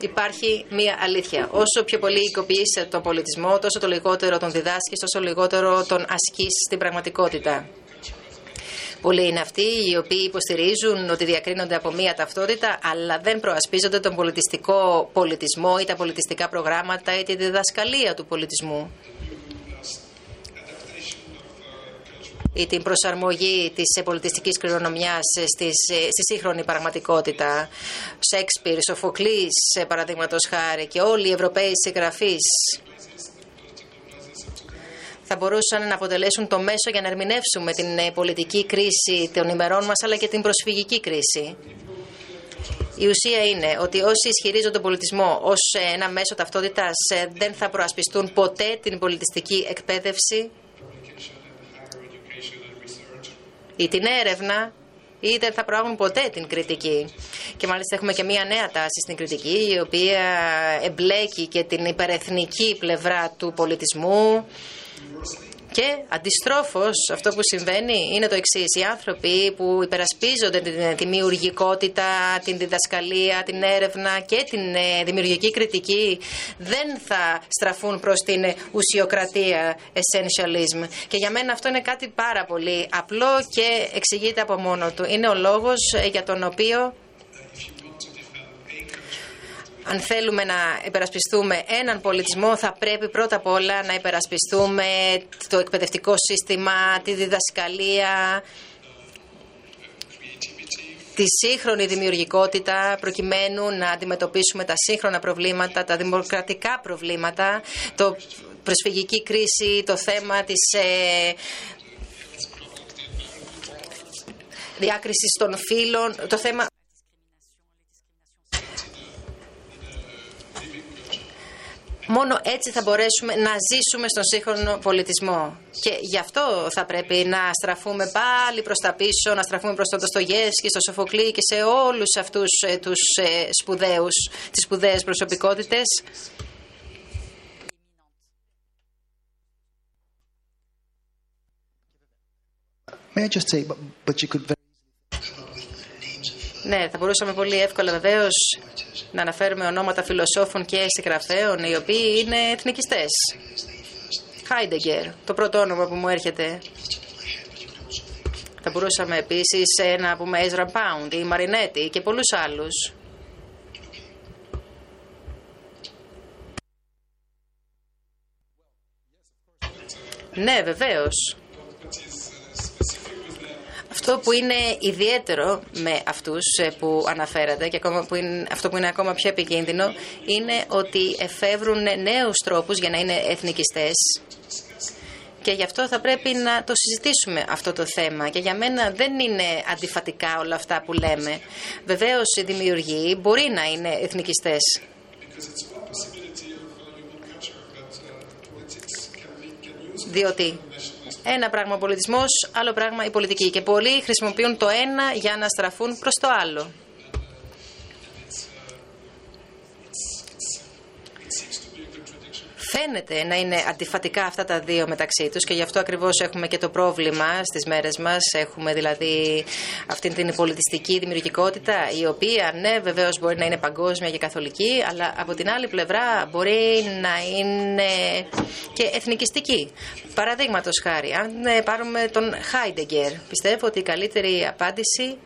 υπάρχει μία αλήθεια. Όσο πιο πολύ οικοποιείς τον πολιτισμό, τόσο το λιγότερο τον διδάσκεις, τόσο λιγότερο τον ασκείς στην πραγματικότητα. Πολλοί είναι αυτοί οι οποίοι υποστηρίζουν ότι διακρίνονται από μία ταυτότητα, αλλά δεν προασπίζονται τον πολιτιστικό πολιτισμό ή τα πολιτιστικά προγράμματα ή τη διδασκαλία του πολιτισμού. ή την προσαρμογή της πολιτιστικής κληρονομιάς στη σύγχρονη πραγματικότητα. Σέξπιρ, Σοφοκλής, παραδείγματος χάρη και όλοι οι Ευρωπαίοι συγγραφείς θα μπορούσαν να αποτελέσουν το μέσο για να ερμηνεύσουμε την ε, πολιτική κρίση των ημερών μας αλλά και την προσφυγική κρίση. Η ουσία είναι ότι όσοι ισχυρίζονται τον πολιτισμό ως ε, ένα μέσο ταυτότητας ε, δεν θα προασπιστούν ποτέ την πολιτιστική εκπαίδευση ή την έρευνα ή δεν θα προάγουν ποτέ την κριτική. Και μάλιστα έχουμε και μία νέα τάση στην κριτική η οποία εμπλέκει και την υπερεθνική πλευρά του πολιτισμού και αντιστρόφως, αυτό που συμβαίνει είναι το εξής. Οι άνθρωποι που υπερασπίζονται την δημιουργικότητα, την διδασκαλία, την έρευνα και την ε, δημιουργική κριτική δεν θα στραφούν προς την ουσιοκρατία, essentialism. Και για μένα αυτό είναι κάτι πάρα πολύ απλό και εξηγείται από μόνο του. Είναι ο λόγος ε, για τον οποίο αν θέλουμε να υπερασπιστούμε έναν πολιτισμό, θα πρέπει πρώτα απ' όλα να υπερασπιστούμε το εκπαιδευτικό σύστημα, τη διδασκαλία, τη σύγχρονη δημιουργικότητα προκειμένου να αντιμετωπίσουμε τα σύγχρονα προβλήματα, τα δημοκρατικά προβλήματα, το προσφυγική κρίση, το θέμα της ε, διάκρισης των φύλων, το θέμα Μόνο έτσι θα μπορέσουμε να ζήσουμε στον σύγχρονο πολιτισμό. Και γι' αυτό θα πρέπει να στραφούμε πάλι προς τα πίσω, να στραφούμε προς τον και στο Σοφοκλή και σε όλους αυτούς ε, τους ε, σπουδαίους, τις σπουδαίες προσωπικότητες. May I just say, but you could ναι, θα μπορούσαμε πολύ εύκολα βεβαίως να αναφέρουμε ονόματα φιλοσόφων και συγγραφέων οι οποίοι είναι εθνικιστές. Χάιντεγκερ, το πρώτο όνομα που μου έρχεται. Θα μπορούσαμε επίσης να πούμε Ezra Pound ή Μαρινέτη και πολλούς άλλους. Ναι, βεβαίως. Αυτό που είναι ιδιαίτερο με αυτούς ε, που αναφέρατε και ακόμα που είναι, αυτό που είναι ακόμα πιο επικίνδυνο είναι ότι εφεύρουν νέους τρόπους για να είναι εθνικιστές και γι' αυτό θα πρέπει να το συζητήσουμε αυτό το θέμα. Και για μένα δεν είναι αντιφατικά όλα αυτά που λέμε. Βεβαίως οι δημιουργοί μπορεί να είναι εθνικιστές. Διότι ένα πράγμα ο πολιτισμός, άλλο πράγμα η πολιτική. Και πολλοί χρησιμοποιούν το ένα για να στραφούν προς το άλλο. Φαίνεται να είναι αντιφατικά αυτά τα δύο μεταξύ τους και γι' αυτό ακριβώς έχουμε και το πρόβλημα στις μέρες μας. Έχουμε δηλαδή αυτή την πολιτιστική δημιουργικότητα η οποία ναι βεβαίως μπορεί να είναι παγκόσμια και καθολική αλλά από την άλλη πλευρά μπορεί να είναι και εθνικιστική. Παραδείγματος χάρη, αν πάρουμε τον Χάιντεγκερ, πιστεύω ότι η καλύτερη απάντηση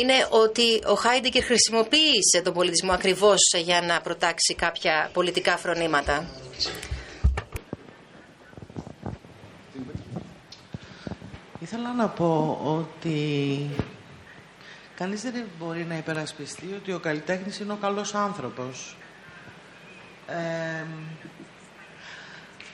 είναι ότι ο Χάιντεκερ χρησιμοποίησε τον πολιτισμό ακριβώς για να προτάξει κάποια πολιτικά φρονήματα. Ήθελα να πω ότι κανείς δεν μπορεί να υπερασπιστεί ότι ο καλλιτέχνης είναι ο καλός άνθρωπος. Ε,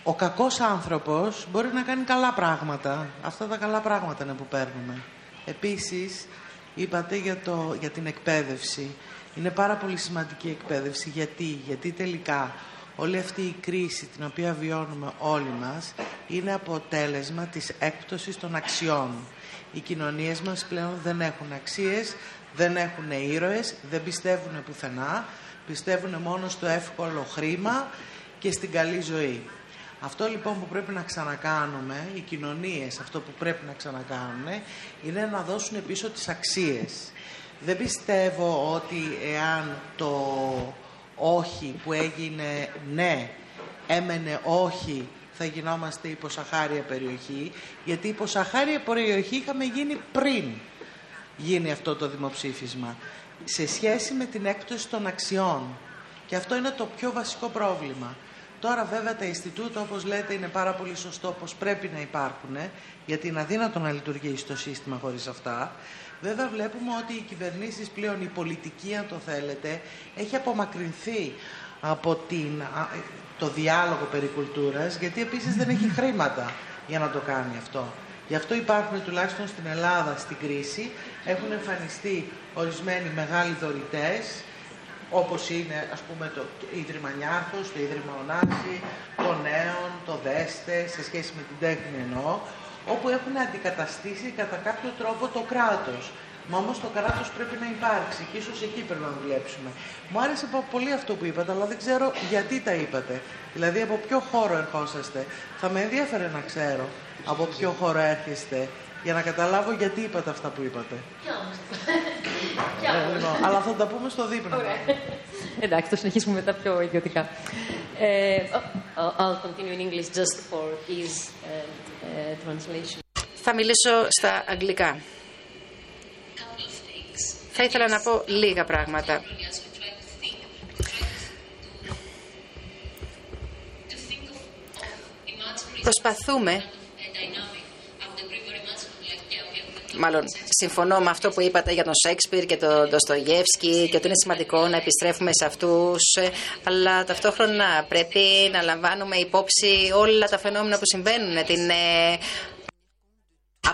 ο κακός άνθρωπος μπορεί να κάνει καλά πράγματα. Αυτά τα καλά πράγματα είναι που παίρνουμε. Επίσης, είπατε για, το, για την εκπαίδευση. Είναι πάρα πολύ σημαντική η εκπαίδευση. Γιατί, Γιατί τελικά όλη αυτή η κρίση την οποία βιώνουμε όλοι μας είναι αποτέλεσμα της έκπτωσης των αξιών. Οι κοινωνίες μας πλέον δεν έχουν αξίες, δεν έχουν ήρωες, δεν πιστεύουν πουθενά, πιστεύουν μόνο στο εύκολο χρήμα και στην καλή ζωή. Αυτό λοιπόν που πρέπει να ξανακάνουμε, οι κοινωνίες αυτό που πρέπει να ξανακάνουν, είναι να δώσουν πίσω τις αξίες. Δεν πιστεύω ότι εάν το όχι που έγινε ναι, έμενε όχι, θα γινόμαστε υποσαχάρια περιοχή, γιατί υποσαχάρια περιοχή είχαμε γίνει πριν γίνει αυτό το δημοψήφισμα, σε σχέση με την έκπτωση των αξιών. Και αυτό είναι το πιο βασικό πρόβλημα. Τώρα βέβαια τα Ινστιτούτα, όπως λέτε, είναι πάρα πολύ σωστό πως πρέπει να υπάρχουν, γιατί είναι αδύνατο να λειτουργήσει το σύστημα χωρίς αυτά. Βέβαια βλέπουμε ότι οι κυβερνήσεις πλέον, η πολιτική αν το θέλετε, έχει απομακρυνθεί από την, το διάλογο περί κουλτούρας, γιατί επίσης δεν έχει χρήματα για να το κάνει αυτό. Γι' αυτό υπάρχουν τουλάχιστον στην Ελλάδα στην κρίση, έχουν εμφανιστεί ορισμένοι μεγάλοι δωρητές, όπως είναι ας πούμε το Ίδρυμα Νιάρχος, το Ίδρυμα Ονάση, το Νέον, το Δέστε, σε σχέση με την τέχνη εννοώ, όπου έχουν αντικαταστήσει κατά κάποιο τρόπο το κράτος. Μα όμως το κράτος πρέπει να υπάρξει και ίσως εκεί πρέπει να δουλέψουμε. Μου άρεσε πολύ αυτό που είπατε, αλλά δεν ξέρω γιατί τα είπατε. Δηλαδή από ποιο χώρο ερχόσαστε. Θα με ενδιαφέρε να ξέρω από ποιο χώρο έρχεστε για να καταλάβω γιατί είπατε αυτά που είπατε. Ε, λοιπόν, αλλά θα τα πούμε στο δείπνο. Εντάξει, το συνεχίσουμε μετά πιο ιδιωτικά. Ε, I'll continue in English just for ease uh, translation. Θα μιλήσω στα αγγλικά. Θα ήθελα να πω λίγα πράγματα. Προσπαθούμε μάλλον συμφωνώ με αυτό που είπατε για τον Σέξπιρ και τον Ντοστογεύσκη και ότι είναι σημαντικό να επιστρέφουμε σε αυτούς, αλλά ταυτόχρονα πρέπει να λαμβάνουμε υπόψη όλα τα φαινόμενα που συμβαίνουν, την ε,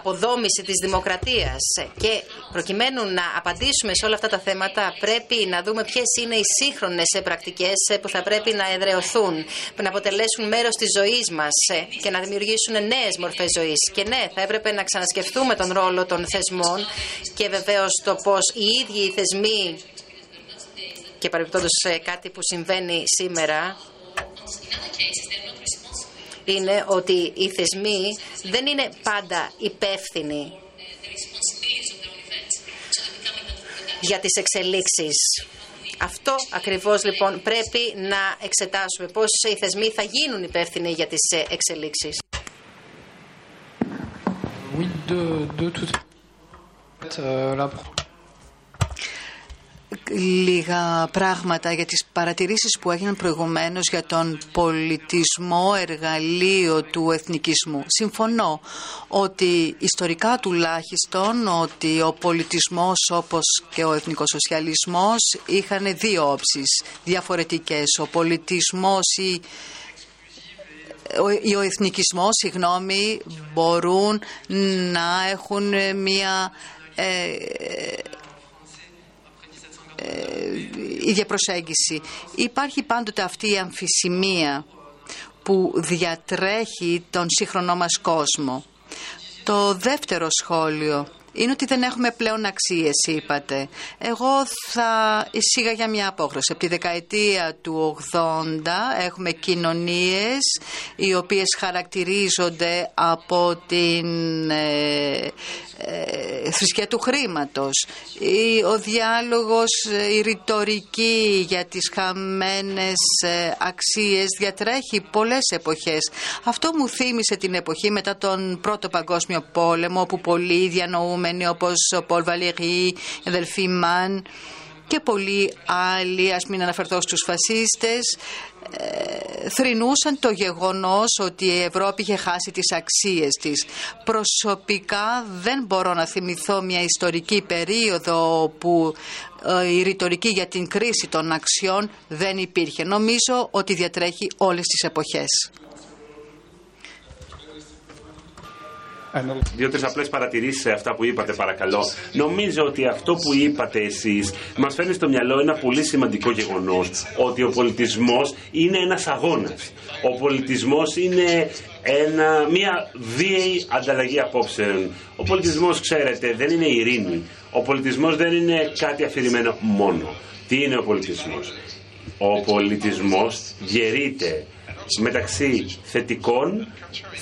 αποδόμηση της δημοκρατίας και προκειμένου να απαντήσουμε σε όλα αυτά τα θέματα πρέπει να δούμε ποιες είναι οι σύγχρονες πρακτικές που θα πρέπει να εδρεωθούν, που να αποτελέσουν μέρος της ζωής μας και να δημιουργήσουν νέες μορφές ζωής. Και ναι, θα έπρεπε να ξανασκεφτούμε τον ρόλο των θεσμών και βεβαίως το πώς οι ίδιοι οι θεσμοί και παρεμπιπτόντως κάτι που συμβαίνει σήμερα είναι ότι οι θεσμοί δεν είναι πάντα υπεύθυνοι για τις εξελίξεις. Αυτό ακριβώς λοιπόν πρέπει να εξετάσουμε πώς οι θεσμοί θα γίνουν υπεύθυνοι για τις εξελίξεις. Oui, de, de toute... euh, λίγα πράγματα για τις παρατηρήσεις που έγιναν προηγουμένως για τον πολιτισμό εργαλείο του εθνικισμού. Συμφωνώ ότι ιστορικά τουλάχιστον ότι ο πολιτισμός όπως και ο εθνικοσοσιαλισμός είχαν δύο όψεις διαφορετικές. Ο πολιτισμός ή ο, ο εθνικισμός, συγγνώμη, μπορούν να έχουν μια ε, ίδια προσέγγιση. Υπάρχει πάντοτε αυτή η αμφισημία που διατρέχει τον σύγχρονό μας κόσμο. Το δεύτερο σχόλιο είναι ότι δεν έχουμε πλέον αξίες, είπατε. Εγώ θα εισήγαγα μια απόχρωση. Από τη δεκαετία του 80 έχουμε κοινωνίες οι οποίες χαρακτηρίζονται από την ε, ε, θρησκεία του χρήματος. Ο διάλογος, η ρητορική για τις χαμένες ε, αξίες διατρέχει πολλές εποχές. Αυτό μου θύμισε την εποχή μετά τον Πρώτο Παγκόσμιο Πόλεμο όπου πολλοί διανοούμενοι όπως ο Πολ Βαλερή, η αδελφή Μαν και πολλοί άλλοι, ας μην αναφερθώ στους φασίστες, ε, θρυνούσαν το γεγονός ότι η Ευρώπη είχε χάσει τις αξίες της. Προσωπικά δεν μπορώ να θυμηθώ μια ιστορική περίοδο που ε, η ρητορική για την κρίση των αξιών δεν υπήρχε. Νομίζω ότι διατρέχει όλες τις εποχές. Δύο-τρεις απλές παρατηρήσεις σε αυτά που είπατε, παρακαλώ. Νομίζω ότι αυτό που είπατε εσείς μας φέρνει στο μυαλό ένα πολύ σημαντικό γεγονός. Ότι ο πολιτισμός είναι ένας αγώνας. Ο πολιτισμός είναι ένα, μια βίαιη ανταλλαγή απόψεων. Ο πολιτισμός, ξέρετε, δεν είναι ειρήνη. Ο πολιτισμός δεν είναι κάτι αφηρημένο μόνο. Τι είναι ο πολιτισμός; Ο πολιτισμός γερείται μεταξύ θετικών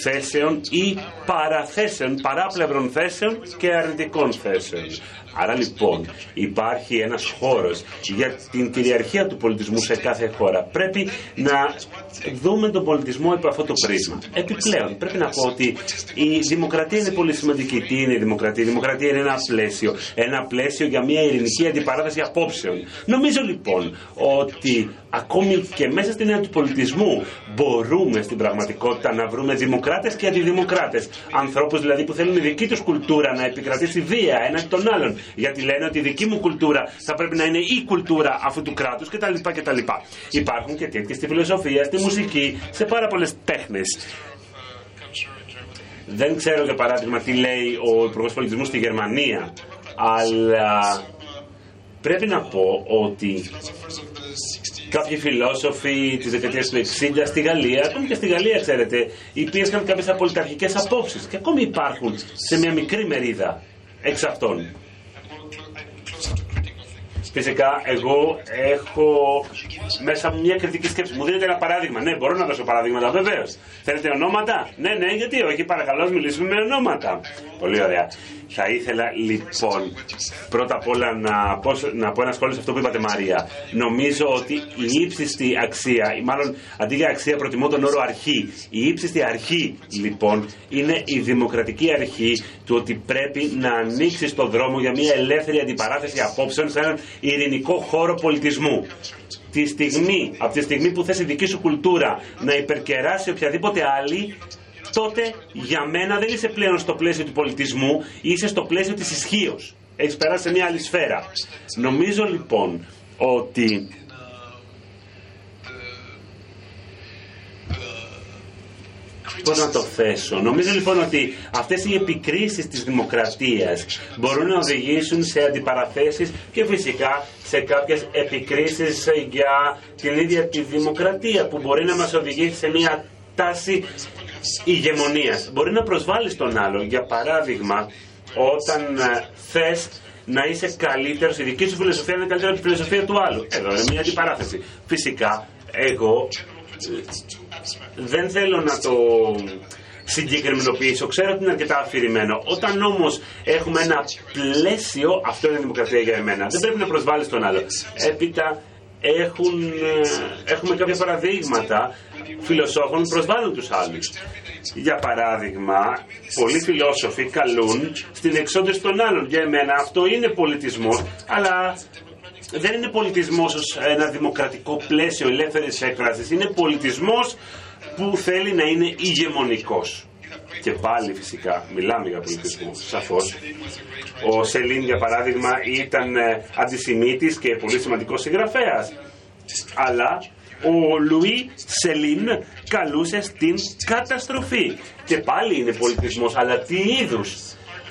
θέσεων ή παραθέσεων, παράπλευρων θέσεων και αρνητικών θέσεων. Άρα λοιπόν υπάρχει ένας χώρος για την κυριαρχία του πολιτισμού σε κάθε χώρα. Πρέπει να δούμε τον πολιτισμό υπό αυτό το πρίσμα. Επιπλέον πρέπει να πω ότι η δημοκρατία είναι πολύ σημαντική. Τι είναι η δημοκρατία; Η δημοκρατία είναι ένα πλαίσιο. Ένα πλαίσιο για μια ειρηνική αντιπαράθεση απόψεων. Νομίζω λοιπόν ότι ακόμη και μέσα στην έννοια του πολιτισμού μπορούμε στην πραγματικότητα να βρούμε δημοκράτες και αντιδημοκράτες. Ανθρώπους δηλαδή που θέλουν η δική τους κουλτούρα να επικρατήσει βία έναντι των άλλων γιατί λένε ότι η δική μου κουλτούρα θα πρέπει να είναι η κουλτούρα αυτού του κράτους κτλ. κτλ. Υπάρχουν και τέτοιε στη φιλοσοφία, στη μουσική, σε πάρα πολλές τέχνες. Δεν ξέρω για παράδειγμα τι λέει ο Υπουργός Πολιτισμού στη Γερμανία, αλλά πρέπει να πω ότι κάποιοι φιλόσοφοι της δεκαετίας του 60 στη Γαλλία, ακόμη και στη Γαλλία, ξέρετε, υπήρχαν κάποιες απολυταρχικές απόψεις και ακόμη υπάρχουν σε μια μικρή μερίδα εξ αυτών. Φυσικά, εγώ έχω μέσα μου μια κριτική σκέψη. Μου δίνετε ένα παράδειγμα. Ναι, μπορώ να δώσω παραδείγματα, βεβαίως. Θέλετε ονόματα; Ναι, ναι, γιατί όχι. Παρακαλώ, μιλήσουμε με ονόματα. Πολύ ωραία. Θα ήθελα λοιπόν πρώτα απ' όλα να πω, να πω ένα σχόλιο σε αυτό που είπατε Μαρία. Νομίζω ότι η ύψιστη αξία, ή μάλλον αντί για αξία προτιμώ τον όρο αρχή. Η ύψιστη αρχή λοιπόν είναι η δημοκρατική αρχή του ότι πρέπει να ανοίξει το δρόμο για μια ελεύθερη αντιπαράθεση απόψεων σε έναν ειρηνικό χώρο πολιτισμού. Τη στιγμή, από τη στιγμή που θες η δική σου κουλτούρα να υπερκεράσει οποιαδήποτε άλλη, τότε για μένα δεν είσαι πλέον στο πλαίσιο του πολιτισμού, είσαι στο πλαίσιο της ισχύως. Έχεις περάσει σε μια άλλη σφαίρα. Νομίζω λοιπόν ότι πώς να το θέσω. Νομίζω λοιπόν ότι αυτές οι επικρίσεις της δημοκρατίας μπορούν να οδηγήσουν σε αντιπαραθέσεις και φυσικά σε κάποιες επικρίσεις για την ίδια τη δημοκρατία που μπορεί να μας οδηγήσει σε μια τάση ηγεμονίας. Μπορεί να προσβάλλεις τον άλλο. Για παράδειγμα, όταν ε, θες να είσαι καλύτερος, η δική σου φιλοσοφία είναι καλύτερη από τη φιλοσοφία του άλλου. Εδώ είναι μια αντιπαράθεση. Φυσικά, εγώ ε, δεν θέλω να το συγκεκριμενοποιήσω. Ξέρω ότι είναι αρκετά αφηρημένο. Όταν όμως έχουμε ένα πλαίσιο, αυτό είναι δημοκρατία για εμένα. Δεν πρέπει να προσβάλλεις τον άλλο. Έπειτα έχουν, ε, έχουμε κάποια παραδείγματα φιλοσόφων που προσβάλλουν τους άλλους. Για παράδειγμα, πολλοί φιλόσοφοι καλούν στην εξόντωση των άλλων. Για εμένα αυτό είναι πολιτισμός, αλλά δεν είναι πολιτισμός ως ένα δημοκρατικό πλαίσιο ελεύθερης έκφρασης. Είναι πολιτισμός που θέλει να είναι ηγεμονικός. Και πάλι φυσικά μιλάμε για πολιτισμό, σαφώς. Ο Σελίν για παράδειγμα ήταν ε, αντισημίτης και πολύ σημαντικός συγγραφέας. Αλλά ο Λουί Σελίν καλούσε στην καταστροφή. Και πάλι είναι πολιτισμός, αλλά τι είδους.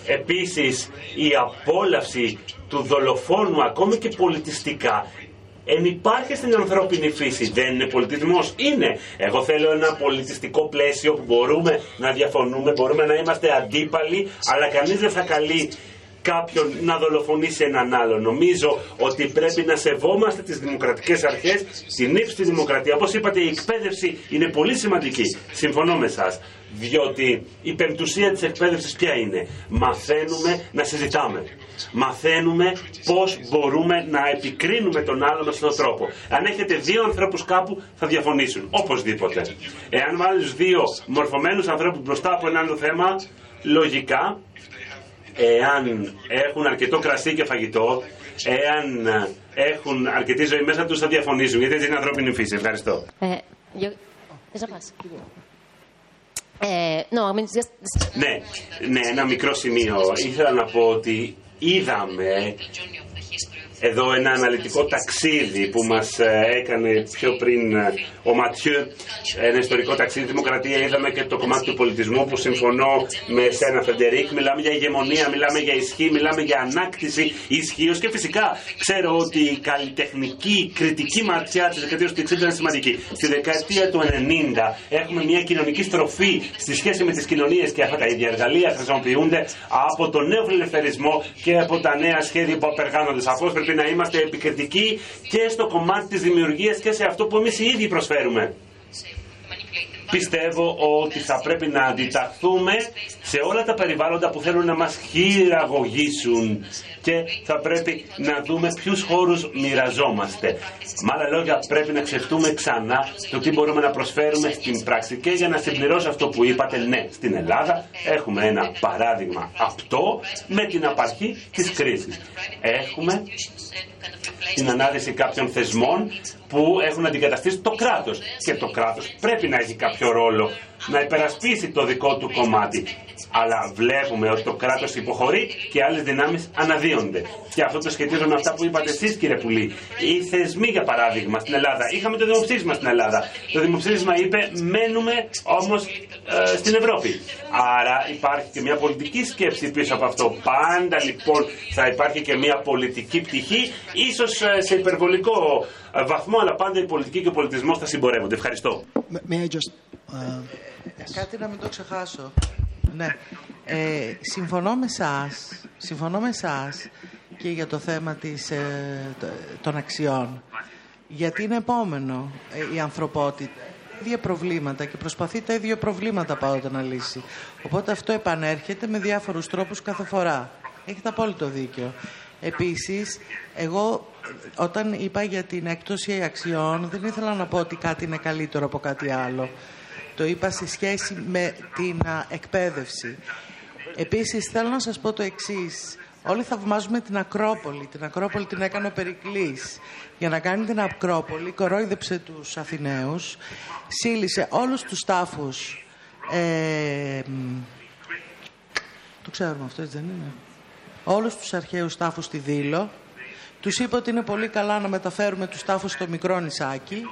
Επίσης η απόλαυση του δολοφόνου ακόμη και πολιτιστικά Εν υπάρχει στην ανθρώπινη φύση. Δεν είναι πολιτισμός. Είναι. Εγώ θέλω ένα πολιτιστικό πλαίσιο που μπορούμε να διαφωνούμε, μπορούμε να είμαστε αντίπαλοι, αλλά κανείς δεν θα καλεί κάποιον να δολοφονήσει έναν άλλο. Νομίζω ότι πρέπει να σεβόμαστε τις δημοκρατικές αρχές, την ύψη δημοκρατίας. Όπως είπατε η εκπαίδευση είναι πολύ σημαντική. Συμφωνώ με εσάς. Διότι η πεμπτουσία της εκπαίδευσης ποια είναι; Μαθαίνουμε να συζητάμε. Μαθαίνουμε πώς μπορούμε να επικρίνουμε τον άλλο με αυτόν τον τρόπο. Αν έχετε δύο ανθρώπους κάπου θα διαφωνήσουν. Οπωσδήποτε. Εάν βάλεις δύο μορφωμένους ανθρώπους μπροστά από ένα άλλο θέμα, λογικά εάν έχουν αρκετό κρασί και φαγητό, εάν έχουν αρκετή ζωή μέσα τους θα διαφωνήσουν, γιατί έτσι είναι ανθρώπινη φύση. Ευχαριστώ. Uh, yo, esa pasa. Uh, no, I mean, just, Ναι, ναι, ένα μικρό σημείο. Ήθελα να πω ότι είδαμε εδώ ένα αναλυτικό ταξίδι που μας ε, έκανε πιο πριν ε, ο Ματιού, ένα ιστορικό ταξίδι δημοκρατία. Είδαμε και το κομμάτι του πολιτισμού που συμφωνώ με σένα Φεντερίκ. Μιλάμε για ηγεμονία, μιλάμε για ισχύ, μιλάμε για ανάκτηση ισχύως και φυσικά ξέρω ότι η καλλιτεχνική κριτική ματιά της δεκαετίας του 60 είναι σημαντική. Στη δεκαετία του 90 έχουμε μια κοινωνική στροφή στη σχέση με τις κοινωνίες και αυτά τα ίδια εργαλεία χρησιμοποιούνται από τον νέο φιλελευθερισμό και από τα νέα σχέδια που απεργάνονται. Σαφώς πρέπει να είμαστε επικριτικοί και στο κομμάτι της δημιουργίας και σε αυτό που εμείς οι ίδιοι προσφέρουμε. Πιστεύω ότι θα πρέπει να αντιταχθούμε σε όλα τα περιβάλλοντα που θέλουν να μας χειραγωγήσουν και θα πρέπει να δούμε ποιους χώρους μοιραζόμαστε. Με άλλα λόγια πρέπει να ξεφτούμε ξανά το τι μπορούμε να προσφέρουμε στην πράξη. Και για να συμπληρώσω αυτό που είπατε, ναι, στην Ελλάδα έχουμε ένα παράδειγμα αυτό με την απαρχή της κρίσης. Έχουμε την ανάδυση κάποιων θεσμών που έχουν αντικαταστήσει το κράτος. Και το κράτος πρέπει να έχει κάποιο ρόλο να υπερασπίσει το δικό του κομμάτι. Αλλά βλέπουμε ότι το κράτος υποχωρεί και άλλες δυνάμεις αναδύονται. Και αυτό το σχετίζω με αυτά που είπατε εσείς κύριε Πουλή. Οι θεσμοί για παράδειγμα στην Ελλάδα. Είχαμε το δημοψήφισμα στην Ελλάδα. Το δημοψήφισμα είπε μένουμε όμως ε, στην Ευρώπη. Άρα υπάρχει και μια πολιτική σκέψη πίσω από αυτό. Πάντα λοιπόν θα υπάρχει και μια πολιτική πτυχή, ίσως ε, σε υπερβολικό ε, βαθμό, αλλά πάντα η πολιτική και ο πολιτισμός θα συμπορεύονται. Ευχαριστώ. May I just, uh, Κάτι να μην το ξεχάσω. Ναι. Ε, συμφωνώ με εσάς, συμφωνώ με εσάς και για το θέμα της, ε, τ- των αξιών. Γιατί είναι επόμενο ε, η ανθρωπότητα. ίδια προβλήματα και προσπαθεί τα ίδια προβλήματα πάντοτε να λύσει. Οπότε αυτό επανέρχεται με διάφορους τρόπους κάθε φορά. Έχετε απόλυτο δίκιο. Επίσης, εγώ ε, όταν είπα για την έκπτωση αξιών δεν ήθελα να πω ότι κάτι είναι καλύτερο από κάτι άλλο. Το είπα σε σχέση με την α, εκπαίδευση. Επίσης θέλω να σας πω το εξής. Όλοι θαυμάζουμε την Ακρόπολη. Την Ακρόπολη την έκανε ο Περικλής. Για να κάνει την Ακρόπολη κορόιδεψε τους Αθηναίους, σύλλησε όλους τους τάφους. Ε, μ, το ξέρουμε αυτό, έτσι δεν είναι; Όλους τους αρχαίους τάφους στη Δήλο. Τους είπε ότι είναι πολύ καλά να μεταφέρουμε τους τάφους στο μικρό νησάκι.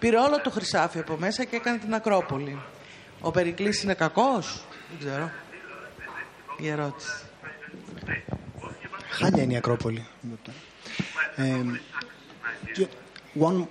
Πήρε όλο το χρυσάφι από μέσα και έκανε την Ακρόπολη. Ο Περικλής είναι κακός; Δεν ξέρω. Η ερώτηση. Χάλια είναι η Ακρόπολη. Ε, ju- one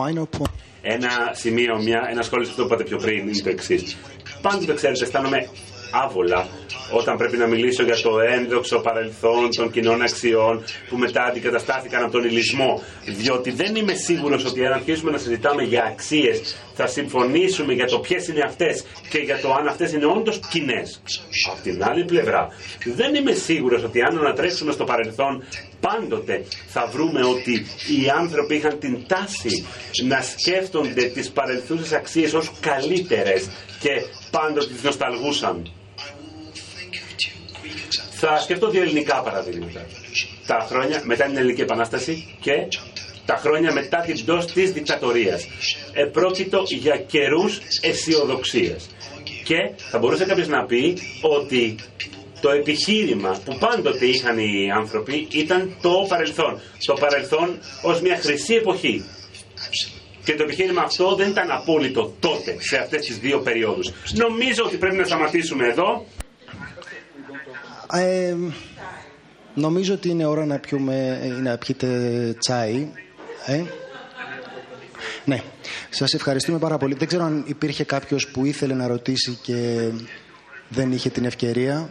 minor point. Ένα σημείο, μια, ένα σχόλιο σε αυτό που είπατε πιο πριν είναι το εξής. Πάντοτε ξέρετε, αισθάνομαι άβολα όταν πρέπει να μιλήσω για το ένδοξο παρελθόν των κοινών αξιών που μετά αντικαταστάθηκαν από τον ηλισμό. Διότι δεν είμαι σίγουρος ότι αν αρχίσουμε να συζητάμε για αξίες θα συμφωνήσουμε για το ποιες είναι αυτές και για το αν αυτές είναι όντως κοινές. Από την άλλη πλευρά, δεν είμαι σίγουρος ότι αν ανατρέξουμε στο παρελθόν πάντοτε θα βρούμε ότι οι άνθρωποι είχαν την τάση να σκέφτονται τις παρελθούσες αξίες ως καλύτερες και πάντοτε τις νοσταλγούσαν. Θα σκεφτώ δύο ελληνικά παραδείγματα. Τα χρόνια μετά την Ελληνική Επανάσταση και τα χρόνια μετά την πτώση της δικτατορίας. Επρόκειτο για καιρούς αισιοδοξίας. Και θα μπορούσε κάποιος να πει ότι το επιχείρημα που πάντοτε είχαν οι άνθρωποι ήταν το παρελθόν. Το παρελθόν ως μια χρυσή εποχή. Και το επιχείρημα αυτό δεν ήταν απόλυτο τότε, σε αυτές τις δύο περιόδους. Νομίζω ότι πρέπει να σταματήσουμε εδώ. Νομίζω ότι είναι ώρα να, πιούμε, ε, να πιείτε τσάι. Ε. Ναι, σας ευχαριστούμε πάρα πολύ. Δεν ξέρω αν υπήρχε κάποιος που ήθελε να ρωτήσει και δεν είχε την ευκαιρία.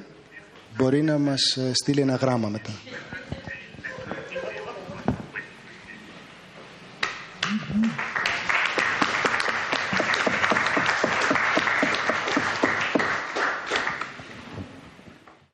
Μπορεί να μας ε, στείλει ένα γράμμα μετά.